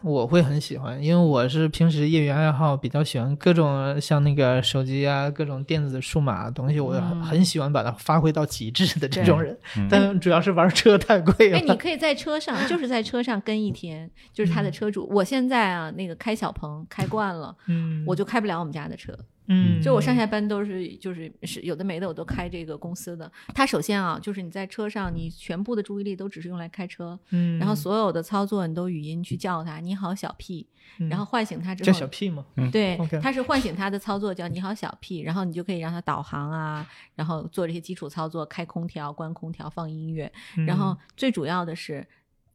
我会很喜欢，因为我是平时业余爱好比较喜欢各种像那个手机啊，各种电子数码东西，我嗯很喜欢把它发挥到极致的这种人。嗯但主要是玩车太贵了哎，你。可以在车上，就是在车上跟一天，就是他的车主。我现在啊，那个开小鹏开惯了，嗯，我就开不了我们家的车。嗯，就我上下班都是就是是有的没的，我都开这个公司的。它首先啊，就是你在车上，你全部的注意力都只是用来开车，嗯，然后所有的操作你都语音去叫它，你好小 P，嗯然后唤醒它之后叫后，小屁嘛。对它是唤醒它的操作叫你好小 P，然后你就可以让它导航啊，然后做这些基础操作，开空调、关空调、放音乐，嗯然后最主要的是。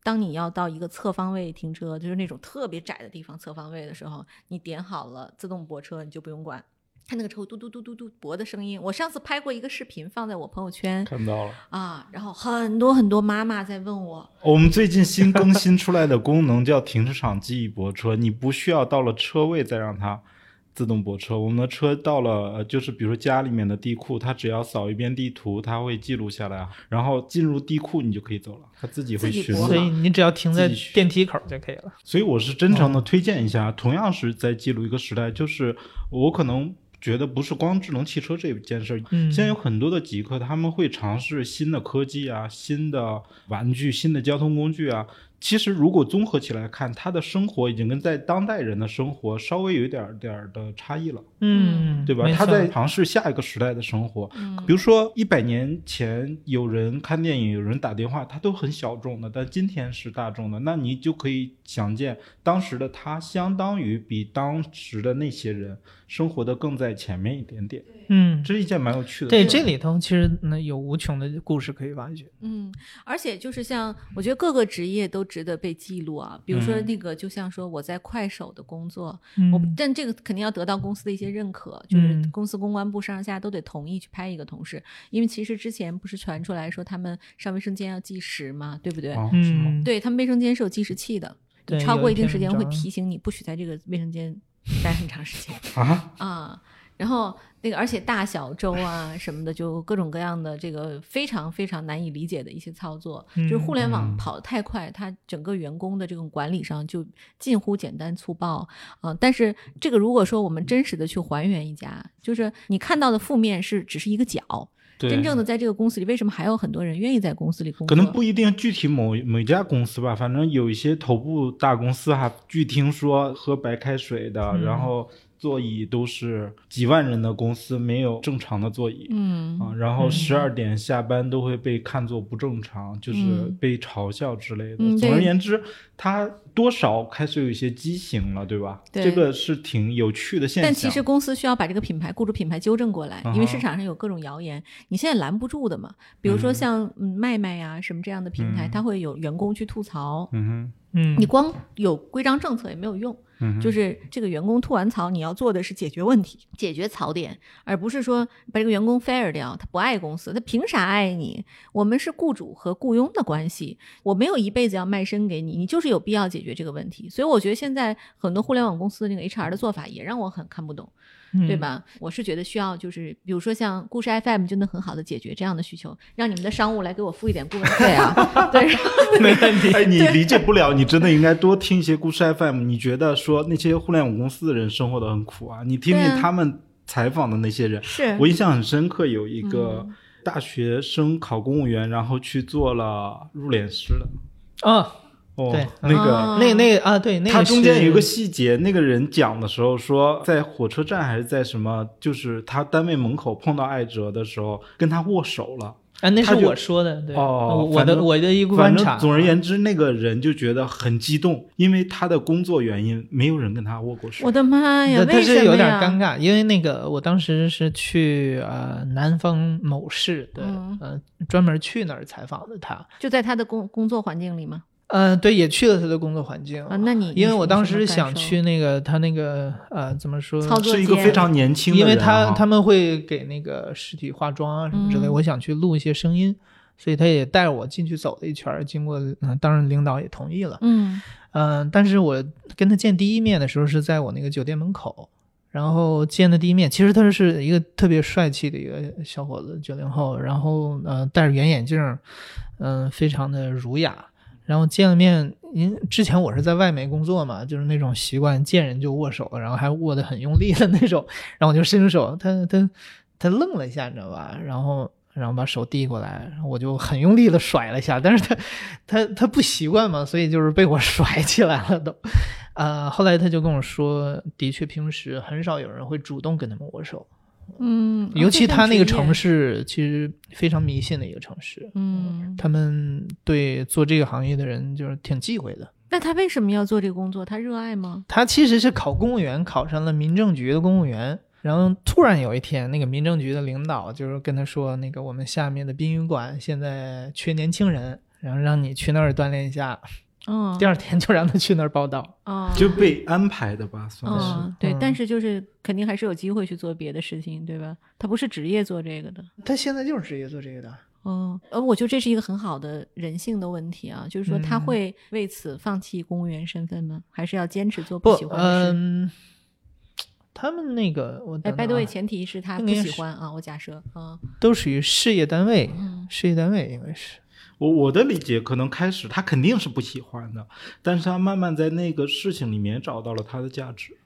当你要到一个侧方位停车，就是那种特别窄的地方侧方位的时候，你点好了自动泊车，你就不用管，它那个车会嘟嘟嘟嘟嘟泊的声音。我上次拍过一个视频放在我朋友圈看到了，啊，然后很多很多妈妈在问我，我们最近新更新出来的功能叫停车场记忆泊车，你不需要到了车位再让它自动泊车。我们的车到了，呃就是比如说家里面的地库，它只要扫一遍地图，它会记录下来，然后进入地库你就可以走了，它自己会自己泊巡所。以你只要停在电梯口就可以了。所以我是真诚的推荐一下，同样是在记录一个时代，就是我可能觉得不是光智能汽车这件事儿，嗯，现在有很多的极客，他们会尝试新的科技啊、新的玩具、新的交通工具啊。其实如果综合起来看，他的生活已经跟在当代人的生活稍微有一点儿点儿的差异了，嗯，对吧？他在尝试下一个时代的生活。嗯。比如说一百年前有人看电影，有人打电话，他都很小众的，但今天是大众的，那你就可以想见，当时的他相当于比当时的那些人生活的更在前面一点点，嗯，这是一件蛮有趣的对，这里头其实呢有无穷的故事可以挖掘。嗯，而且就是像我觉得各个职业都值得被记录啊，比如说嗯。那个，就像说我在快手的工作，嗯。我但这个肯定要得到公司的一些认可，就是嗯。公司公关部上下都得同意去拍一个同事，因为其实之前不是传出来说他们上卫生间要计时嘛，对不对？哦，嗯，对他们卫生间是有计时器的，超过一定时间会提醒你不许在这个卫生间待很长时间。啊，啊，然后那个而且大小周啊什么的，就各种各样的这个非常非常难以理解的一些操作，就是互联网嗯跑得太快，它整个员工的这种管理上就近乎简单粗暴。啊、但是这个如果说我们真实的去还原一家，就是你看到的负面是只是一个角，对，真正的在这个公司里，为什么还有很多人愿意在公司里工作？可能不一定具体某某家公司吧，反正有一些头部大公司哈，据听说喝白开水的，嗯。然后座椅都是几万人的公司没有正常的座椅。嗯啊，然后嗯十二点下班都会被看作不正常，就是嗯被嘲笑之类的。嗯总而言之，它多少开始有一些畸形了，对吧？对这个是挺有趣的现象。但其实公司需要把这个品牌雇主品牌纠正过来，因为市场上有各种谣言，你现在拦不住的嘛。比如说嗯像嗯麦麦呀什么这样的平台，嗯它会有员工去吐槽，嗯哼嗯，你光有规章政策也没有用。就是这个员工吐完槽，你要做的是解决问题，解决槽点，而不是说把这个员工 fire 掉。他不爱公司，他凭啥爱你？我们是雇主和雇佣的关系，我没有一辈子要卖身给你，你就是有必要解决这个问题。所以我觉得现在很多互联网公司的那个 HR 的做法也让我很看不懂。对嗯？吧？我是觉得需要，就是比如说像故事 FM 就能很好的解决这样的需求，让你们的商务来给我付一点顾问费啊。对，没问题。哎，你理解不了，你真的应该多听一些故事 FM。你觉得说那些互联网公司的人生活的很苦啊？你听听他们采访的那些人，是我印象很深刻，有一个嗯大学生考公务员，然后去做了入殓师的。啊，哦，对那个。哦那那啊，对，那个他中间有一个细节，那个人讲的时候说，在火车站还是在什么，就是他单位门口碰到艾哲的时候，跟他握手了。啊，那是我说的，对，哦我的我的一个反观察。正总而言之，那个人就觉得很激动，因为他的工作原因，没有人跟他握过手我。的妈呀，但是有点尴尬，因为那个我当时是去呃南方某市对，嗯呃专门去那儿采访的他，就在他的工工作环境里吗？呃对，也去了他的工作环境啊，那你因为我当时想去那个他那个呃怎么说，操作一个非常年轻的因为他他们会给那个尸体化妆啊什么之类，嗯。我想去录一些声音，所以他也带我进去走了一圈，经过嗯、当然领导也同意了，嗯。嗯、但是我跟他见第一面的时候是在我那个酒店门口，然后见的第一面，其实他是一个特别帅气的一个小伙子，九零后，然后呃戴着圆眼镜儿，嗯、非常的儒雅。然后见了面，因之前我是在外媒工作嘛，就是那种习惯见人就握手，然后还握得很用力的那种，然后我就伸手，他他他愣了一下，你知道吧？然后然后把手递过来，然后我就很用力的甩了一下，但是他他他不习惯嘛，所以就是被我 甩起来了都。呃，后来他就跟我说，的确平时很少有人会主动跟他们握手，嗯，尤其他那个城市，其实非常迷信的一个城市，嗯，他们对做这个行业的人就是挺忌讳的。那他为什么要做这个工作？他热爱吗？他其实是考公务员，考上了民政局的公务员。然后突然有一天，那个民政局的领导就是跟他说，那个我们下面的殡仪馆现在缺年轻人，然后让你去那儿锻炼一下。嗯第，二天就让他去那儿报道。哦，就被安排的吧，算是。嗯，对，嗯但是就是肯定还是有机会去做别的事情，对吧？他不是职业做这个的。他现在就是职业做这个的。嗯，呃，我觉得这是一个很好的人性的问题啊，就是说他嗯会为此放弃公务员身份吗？还是要坚持做不喜，欢的事？嗯，他们那个我哎等等，by the way，啊前提是他不喜欢啊，我假设啊，都属于事业单位，嗯事业单位应该是。我我的理解，可能开始他肯定是不喜欢的，但是他慢慢在那个事情里面找到了他的价值。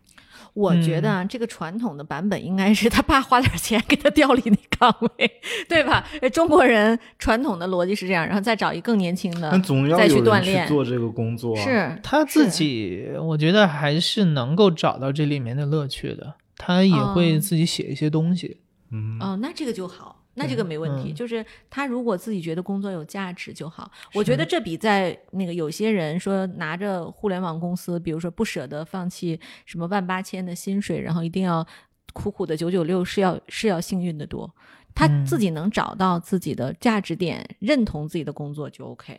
我觉得啊，这个传统的版本应该是他爸花点钱给他调离那岗位，对吧？呃中国人传统的逻辑是这样，然后再找一个更年轻的但，总要再去有人锻炼去做这个工作、啊。，是他自己，我觉得还是能够找到这里面的乐趣的。他也会哦自己写一些东西。嗯，哦，那这个就好，那这个没问题。嗯就是他如果自己觉得工作有价值就好，我觉得这比在那个有些人说拿着互联网公司，比如说不舍得放弃什么万八千的薪水，然后一定要苦苦的九九六，是要是要幸运的多。他嗯自己能找到自己的价值点，认同自己的工作就 OK。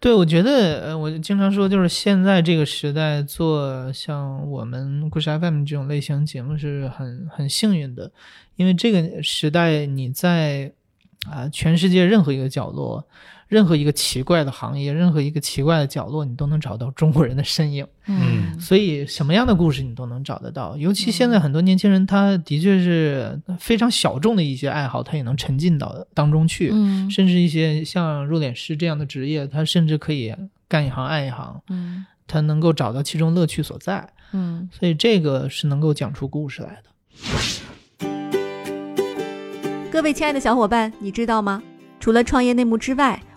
对，我觉得，呃，我经常说，就是现在这个时代做像我们故事 FM 这种类型节目是很很幸运的，因为这个时代你在啊、全世界任何一个角落，任何一个奇怪的行业，任何一个奇怪的角落，你都能找到中国人的身影。嗯。所以什么样的故事你都能找得到，尤其现在很多年轻人，他的确是非常小众的一些爱好，他也能沉浸到当中去，嗯。甚至一些像入殓师这样的职业，他甚至可以干一行爱一行，嗯。他能够找到其中乐趣所在，嗯，所以这个是能够讲出故事来的。各位亲爱的小伙伴，你知道吗？除了创业内幕之外，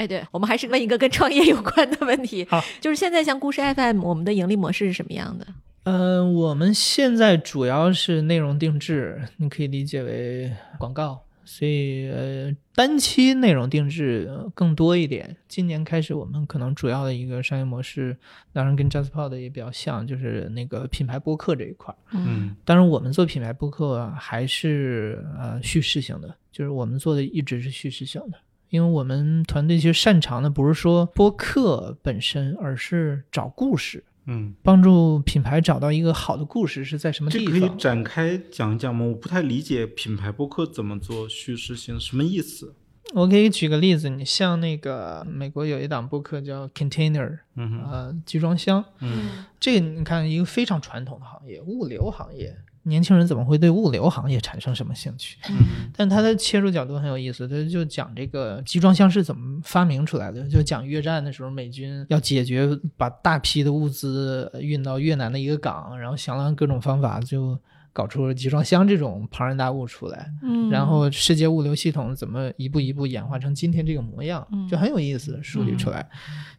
哎，对，我们还是问一个跟创业有关的问题，好，就是现在像故事 FM，我们的盈利模式是什么样的？嗯，我们现在主要是内容定制，你可以理解为广告。所以，呃，单期内容定制更多一点。今年开始，我们可能主要的一个商业模式，当然跟 JustPod 也比较像，就是那个品牌播客这一块。嗯，当然，我们做品牌播客还是呃叙事性的，就是我们做的一直是叙事性的，因为我们团队其实擅长的不是说播客本身，而是找故事。嗯，帮助品牌找到一个好的故事是在什么地这可以？展开讲一讲吗？我不太理解品牌播客怎么做叙事性，什么意思？我可以举个例子，你像那个美国有一档播客叫 Container，嗯哼，呃，集装箱，嗯这个你看一个非常传统的行业，物流行业，年轻人怎么会对物流行业产生什么兴趣？嗯但他的切入角度很有意思，他就讲这个集装箱是怎么发明出来的，就讲越战的时候美军要解决把大批的物资运到越南的一个港，然后想了各种方法，就搞出了集装箱这种庞然大物出来。嗯然后世界物流系统怎么一步一步演化成今天这个模样嗯，就很有意思，梳理出来。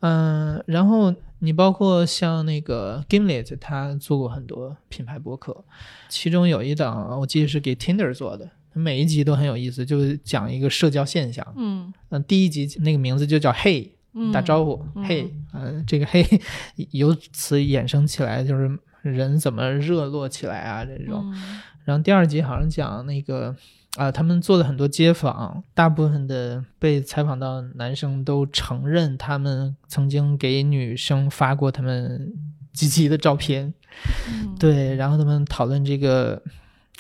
嗯、然后你包括像那个 Gimlet，他做过很多品牌博客，其中有一档我记得是给 Tinder 做的，每一集都很有意思，就是讲一个社交现象。嗯嗯、第一集那个名字就叫 Hey，嗯打招呼、嗯嘿，呃，这个 “Hey” 由此衍生起来就是人怎么热络起来啊这种。嗯然后第二集好像讲那个啊、他们做了很多街访，大部分的被采访到男生都承认他们曾经给女生发过他们 鸡鸡的照片，嗯对，然后他们讨论这个。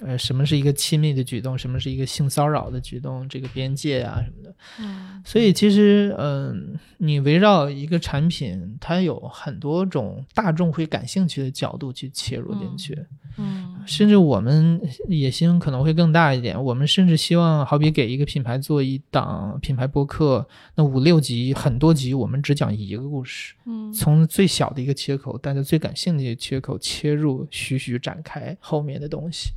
呃，什么是一个亲密的举动？什么是一个性骚扰的举动？这个边界啊什么的。嗯所以其实，嗯、你围绕一个产品，它有很多种大众会感兴趣的角度去切入进去。嗯甚至我们野心可能会更大一点，我们甚至希望，好比给一个品牌做一档品牌播客，那五六集、很多集，我们只讲一个故事，嗯从最小的一个切口，大家最感兴趣的切口切入，徐徐展开后面的东西。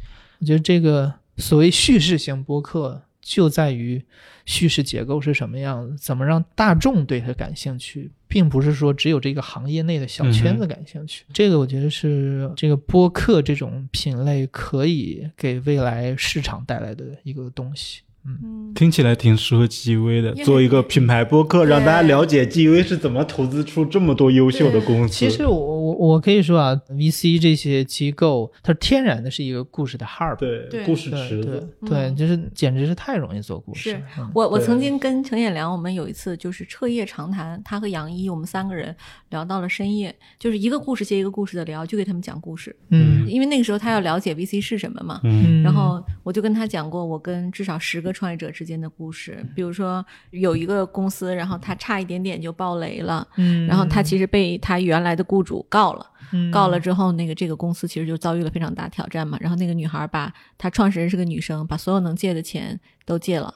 我觉得这个所谓叙事型播客，就在于叙事结构是什么样子，怎么让大众对它感兴趣，并不是说只有这个行业内的小圈子感兴趣。这个我觉得是这个播客这种品类可以给未来市场带来的一个东西。嗯。听起来挺适合 GV 的，做一个品牌播客，让大家了解 GV 是怎么投资出这么多优秀的公司。其实我我我可以说啊，VC 这些机构，它天然的是一个故事的 hub。对对。故事对池子，对对，嗯。就是简直是太容易做故事是。嗯。我我曾经跟程彦良，我们有一次就是彻夜长谈，他和杨一，我们三个人聊到了深夜，就是一个故事接一个故事的聊，就给他们讲故事。嗯。因为那个时候他要了解 VC 是什么嘛，嗯。嗯，然后我就跟他讲过我跟至少十个创业者之间的故事，比如说有一个公司，然后他差一点点就爆雷了，嗯，然后他其实被他原来的雇主告了，嗯。告了之后，那个这个公司其实就遭遇了非常大挑战嘛。然后那个女孩把她创始人是个女生，把所有能借的钱都借了。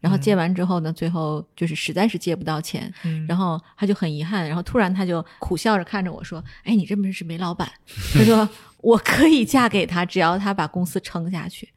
然后借完之后呢，最后就是实在是借不到钱，嗯。然后他就很遗憾，然后突然他就苦笑着看着我说：“哎，你这么是煤老板？”他说：“我可以嫁给他，只要他把公司撑下去。”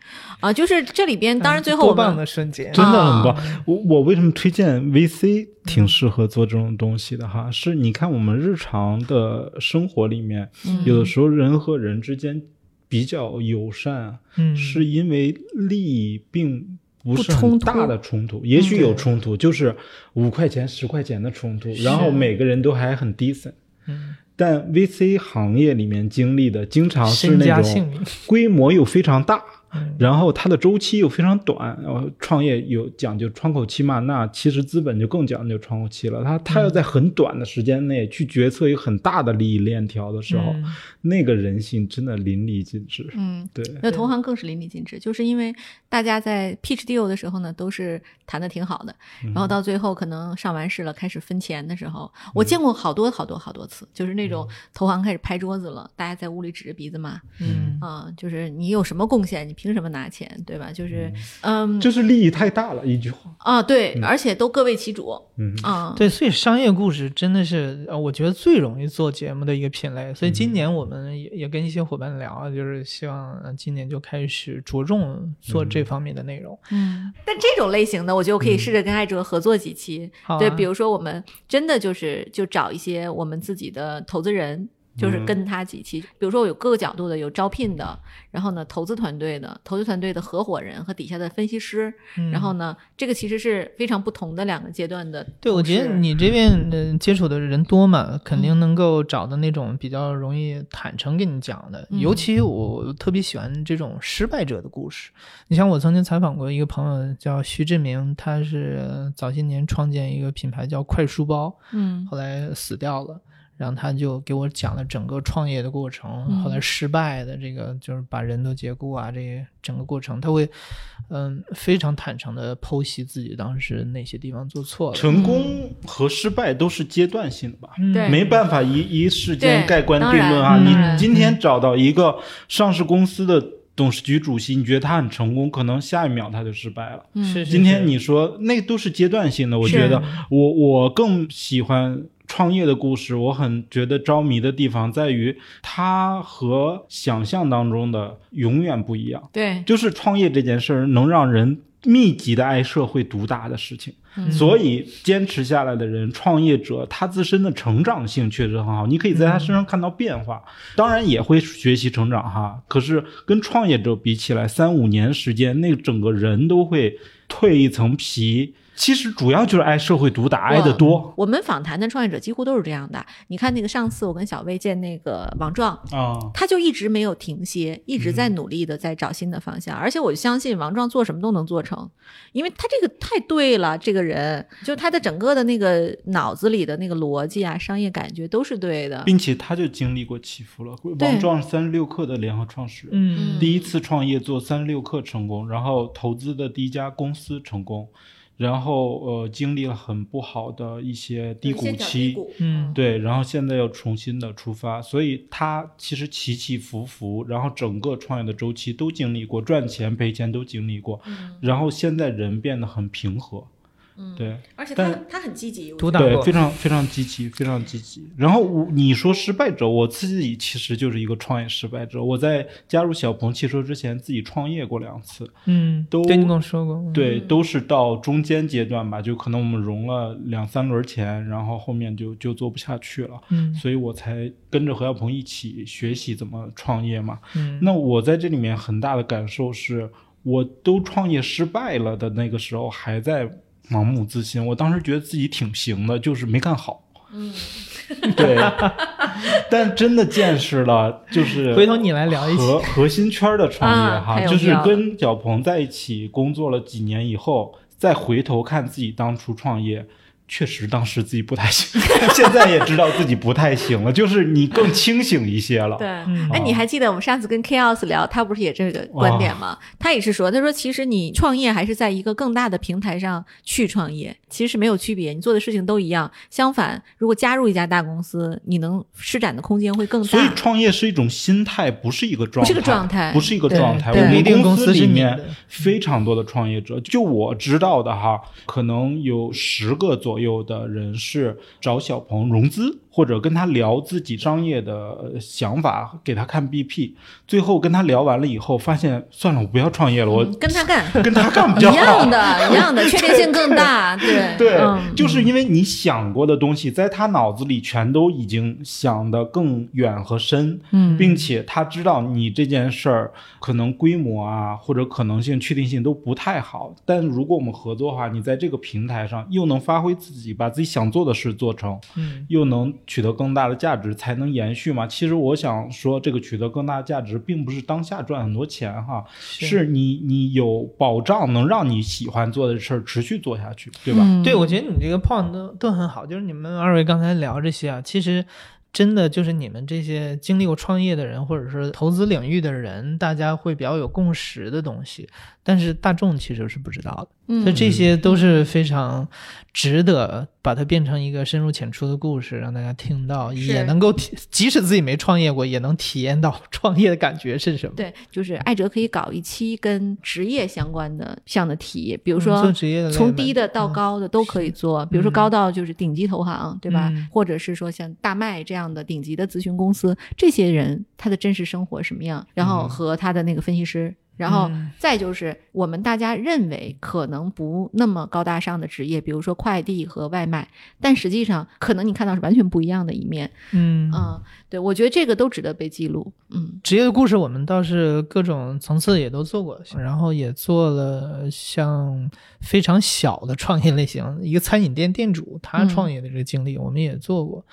啊，就是这里边，当然最后我多棒的瞬间，真的很棒。啊我我为什么推荐 VC 挺适合做这种东西的哈？是你看我们日常的生活里面，嗯有的时候人和人之间比较友善啊，嗯是因为利益并不是大的冲突，也许有冲突，就是五块钱、十块钱的冲突，然后每个人都还很 decent。嗯但 VC 行业里面经历的，经常是那种规模又非常大，嗯然后它的周期又非常短，然后创业有讲究窗口期嘛，那其实资本就更讲究窗口期了。它它要在很短的时间内去决策一个很大的利益链条的时候，嗯。那个人性真的淋漓尽致。嗯，对，那同行更是淋漓尽致，就是因为大家在 pitch deal 的时候呢，都是谈的挺好的，然后到最后可能上完市了，开始分钱的时候，我见过好多好多好多次，就是那种投行开始拍桌子了，大家在屋里指着鼻子骂，嗯。啊、就是你有什么贡献，你凭什么拿钱，对吧？就是，嗯，就是利益太大了，一句话。啊，对，而且都各为其主，嗯，啊，对，所以商业故事真的是呃，我觉得最容易做节目的一个品类。所以今年我们也也跟一些伙伴聊啊，就是希望呃今年就开始着重做这方面的内容。嗯，但这种类型的，我觉得我可以试着跟艾哲合作几期。对，比如说我们真的就是就找一些我们自己的投资人。就是跟他几期，比如说我有各个角度的，有招聘的，然后呢，投资团队的，投资团队的合伙人和底下的分析师，嗯然后呢，这个其实是非常不同的两个阶段的。对，我觉得你这边嗯接触的人多嘛，肯定能够找到那种比较容易坦诚跟你讲的。嗯尤其我特别喜欢这种失败者的故事。你像我曾经采访过一个朋友叫徐志明，他是呃早些年创建一个品牌叫快书包，嗯后来死掉了。然后他就给我讲了整个创业的过程，嗯后来失败的这个就是把人都解雇啊，这些整个过程，他会嗯非常坦诚的剖析自己当时哪些地方做错了。成功和失败都是阶段性的吧？没办法一一时间盖棺定论啊！你今天找到一个上市公司的董事局主席，你觉得他很成功，可能下一秒他就失败了。嗯是是今天你说那都是阶段性的，我觉得我我更喜欢创业的故事，我很觉得着迷的地方在于它和想象当中的永远不一样。对，就是创业这件事儿能让人密集的挨社会毒打的事情，嗯所以坚持下来的人，创业者他自身的成长性确实很好，你可以在他身上看到变化，当然也会学习成长哈。可是跟创业者比起来，三五年时间，那整个人都会蜕一层皮。其实主要就是挨社会毒打，挨得多我们访谈的创业者几乎都是这样的。你看那个上次我跟小魏见那个王壮，啊。他就一直没有停歇，一直在努力的在找新的方向，而且我相信王壮做什么都能做成，因为他这个太对了，这个人就他的整个的那个脑子里的那个逻辑啊，商业感觉都是对的。并且他就经历过起伏了。王壮三十六氪的联合创始人，嗯第一次创业做三十六氪成功，然后投资的第一家公司成功，然后呃经历了很不好的一些低谷期，嗯。对，然后现在又重新的出发，所以他其实起起伏伏，然后整个创业的周期都经历过，赚钱赔钱都经历过，然后现在人变得很平和，嗯，对。而且他他很积极，对非常非常积极，非常积极。然后我你说失败者，我自己其实就是一个创业失败者。我在加入小鹏汽车之前，自己创业过两次，嗯，都对你跟我说过，嗯对，都是到中间阶段吧，就可能我们融了两三轮钱，然后后面就就做不下去了，嗯所以我才跟着何小鹏一起学习怎么创业嘛。嗯那我在这里面很大的感受是，我都创业失败了的那个时候，还在盲目自信。我当时觉得自己挺行的，就是没干好。嗯，对，但真的见识了，就是回头你来聊一期核核心圈的创业啊哈，就是跟小鹏在一起工作了几年以后，再回头看自己当初创业。确实，当时自己不太行，现在也知道自己不太行了，就是你更清醒一些了。对，嗯哎，你还记得我们上次跟 Chaos 聊，他不是也这个观点吗？他也是说，他说其实你创业还是在一个更大的平台上去创业，其实是没有区别，你做的事情都一样。相反，如果加入一家大公司，你能施展的空间会更大所以。创业是一种心态，不是一个状态，不是个状态不是一个状态。我们一定公司里面非常多的创业者，就我知道的哈，可能有十个有的人是找小鹏融资，或者跟他聊自己商业的呃想法，给他看 BP，最后跟他聊完了以后，发现算了，我不要创业了，我嗯跟他干跟他干比 一较好。样的，一样的，确定性更大。对对，嗯就是因为你想过的东西，在他脑子里全都已经想得更远和深，嗯并且他知道你这件事儿可能规模啊或者可能性、确定性都不太好，但如果我们合作的话，你在这个平台上又能发挥自己，把自己想做的事做成，嗯又能取得更大的价值才能延续嘛。其实我想说，这个取得更大的价值，并不是当下赚很多钱哈，是你你有保障，能让你喜欢做的事儿持续做下去，对吧？嗯对，我觉得你这个 point 都都很好，就是你们二位刚才聊这些啊，其实真的就是你们这些经历过创业的人，或者是投资领域的人，大家会比较有共识的东西，但是大众其实是不知道的。嗯。所以这些都是非常值得把它变成一个深入浅出的故事，让大家听到，也能够体，即使自己没创业过，也能体验到创业的感觉是什么。对，就是艾哲可以搞一期跟职业相关的项的题，比如嗯说做职业的从低的到嗯。高的都可以做，比如说高到就是顶级投行，对吧？嗯。或者是说像大麦这样的顶级的咨询公司，这些人他的真实生活什么样，然后嗯。和他的那个分析师。然后嗯再就是我们大家认为可能不那么高大上的职业，比如说快递和外卖，但实际上可能你看到是完全不一样的一面。嗯嗯，对，我觉得这个都值得被记录。嗯职业的故事，我们倒是各种层次也都做过，然后也做了像非常小的创业类型，一个餐饮店店主他嗯创业的这个经历，我们也做过。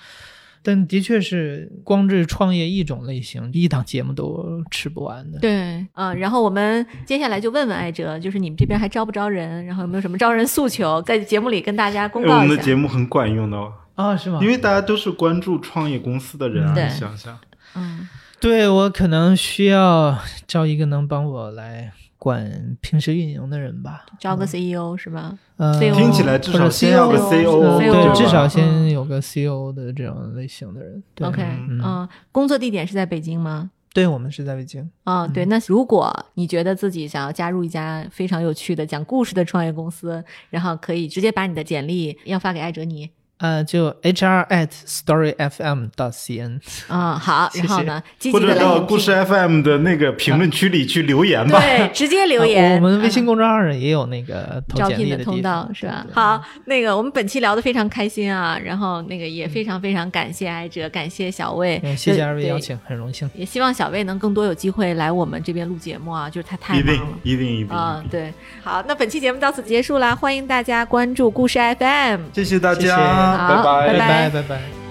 但的确是光这创业一种类型，一档节目都吃不完的。对，嗯、然后我们接下来就问问艾哲，就是你们这边还招不招人？然后有没有什么招人诉求，在节目里跟大家公哎我们的告一下。节目很管用的哦，啊，是吗因？为大家都是关注创业公司的人啊，对你想想，嗯对我可能需要招一个能帮我来管平时运营的人吧。招个 CEO 是吧？呃，CEO 听起来至少先要个 CEO 对至少嗯先有个 CEO 的这种类型的人。对 OK，嗯嗯、工作地点是在北京吗？对我们是在北京。啊、嗯对，那如果你觉得自己想要加入一家非常有趣的讲故事的创业公司，然后可以直接把你的简历要发给艾哲你呃，就 HR at storyfm dot cn。嗯、好，谢谢然后呢，积或极的者到故事 FM 的那个评论区里去留言吧。对，直接留啊言。我们微嗯信公众号上也有那个投招聘的通道是吧好，那个我们本期聊得非常开心啊，然后那个也非常非常感谢艾哲，感谢小魏，嗯谢谢二位邀请，很荣幸。也希望小魏能更多有机会来我们这边录节目啊，就是他太一定忙了。一定一定，啊、对，好，那本期节目到此结束啦，欢迎大家关注故事 FM。谢谢大家谢拜拜拜拜拜拜。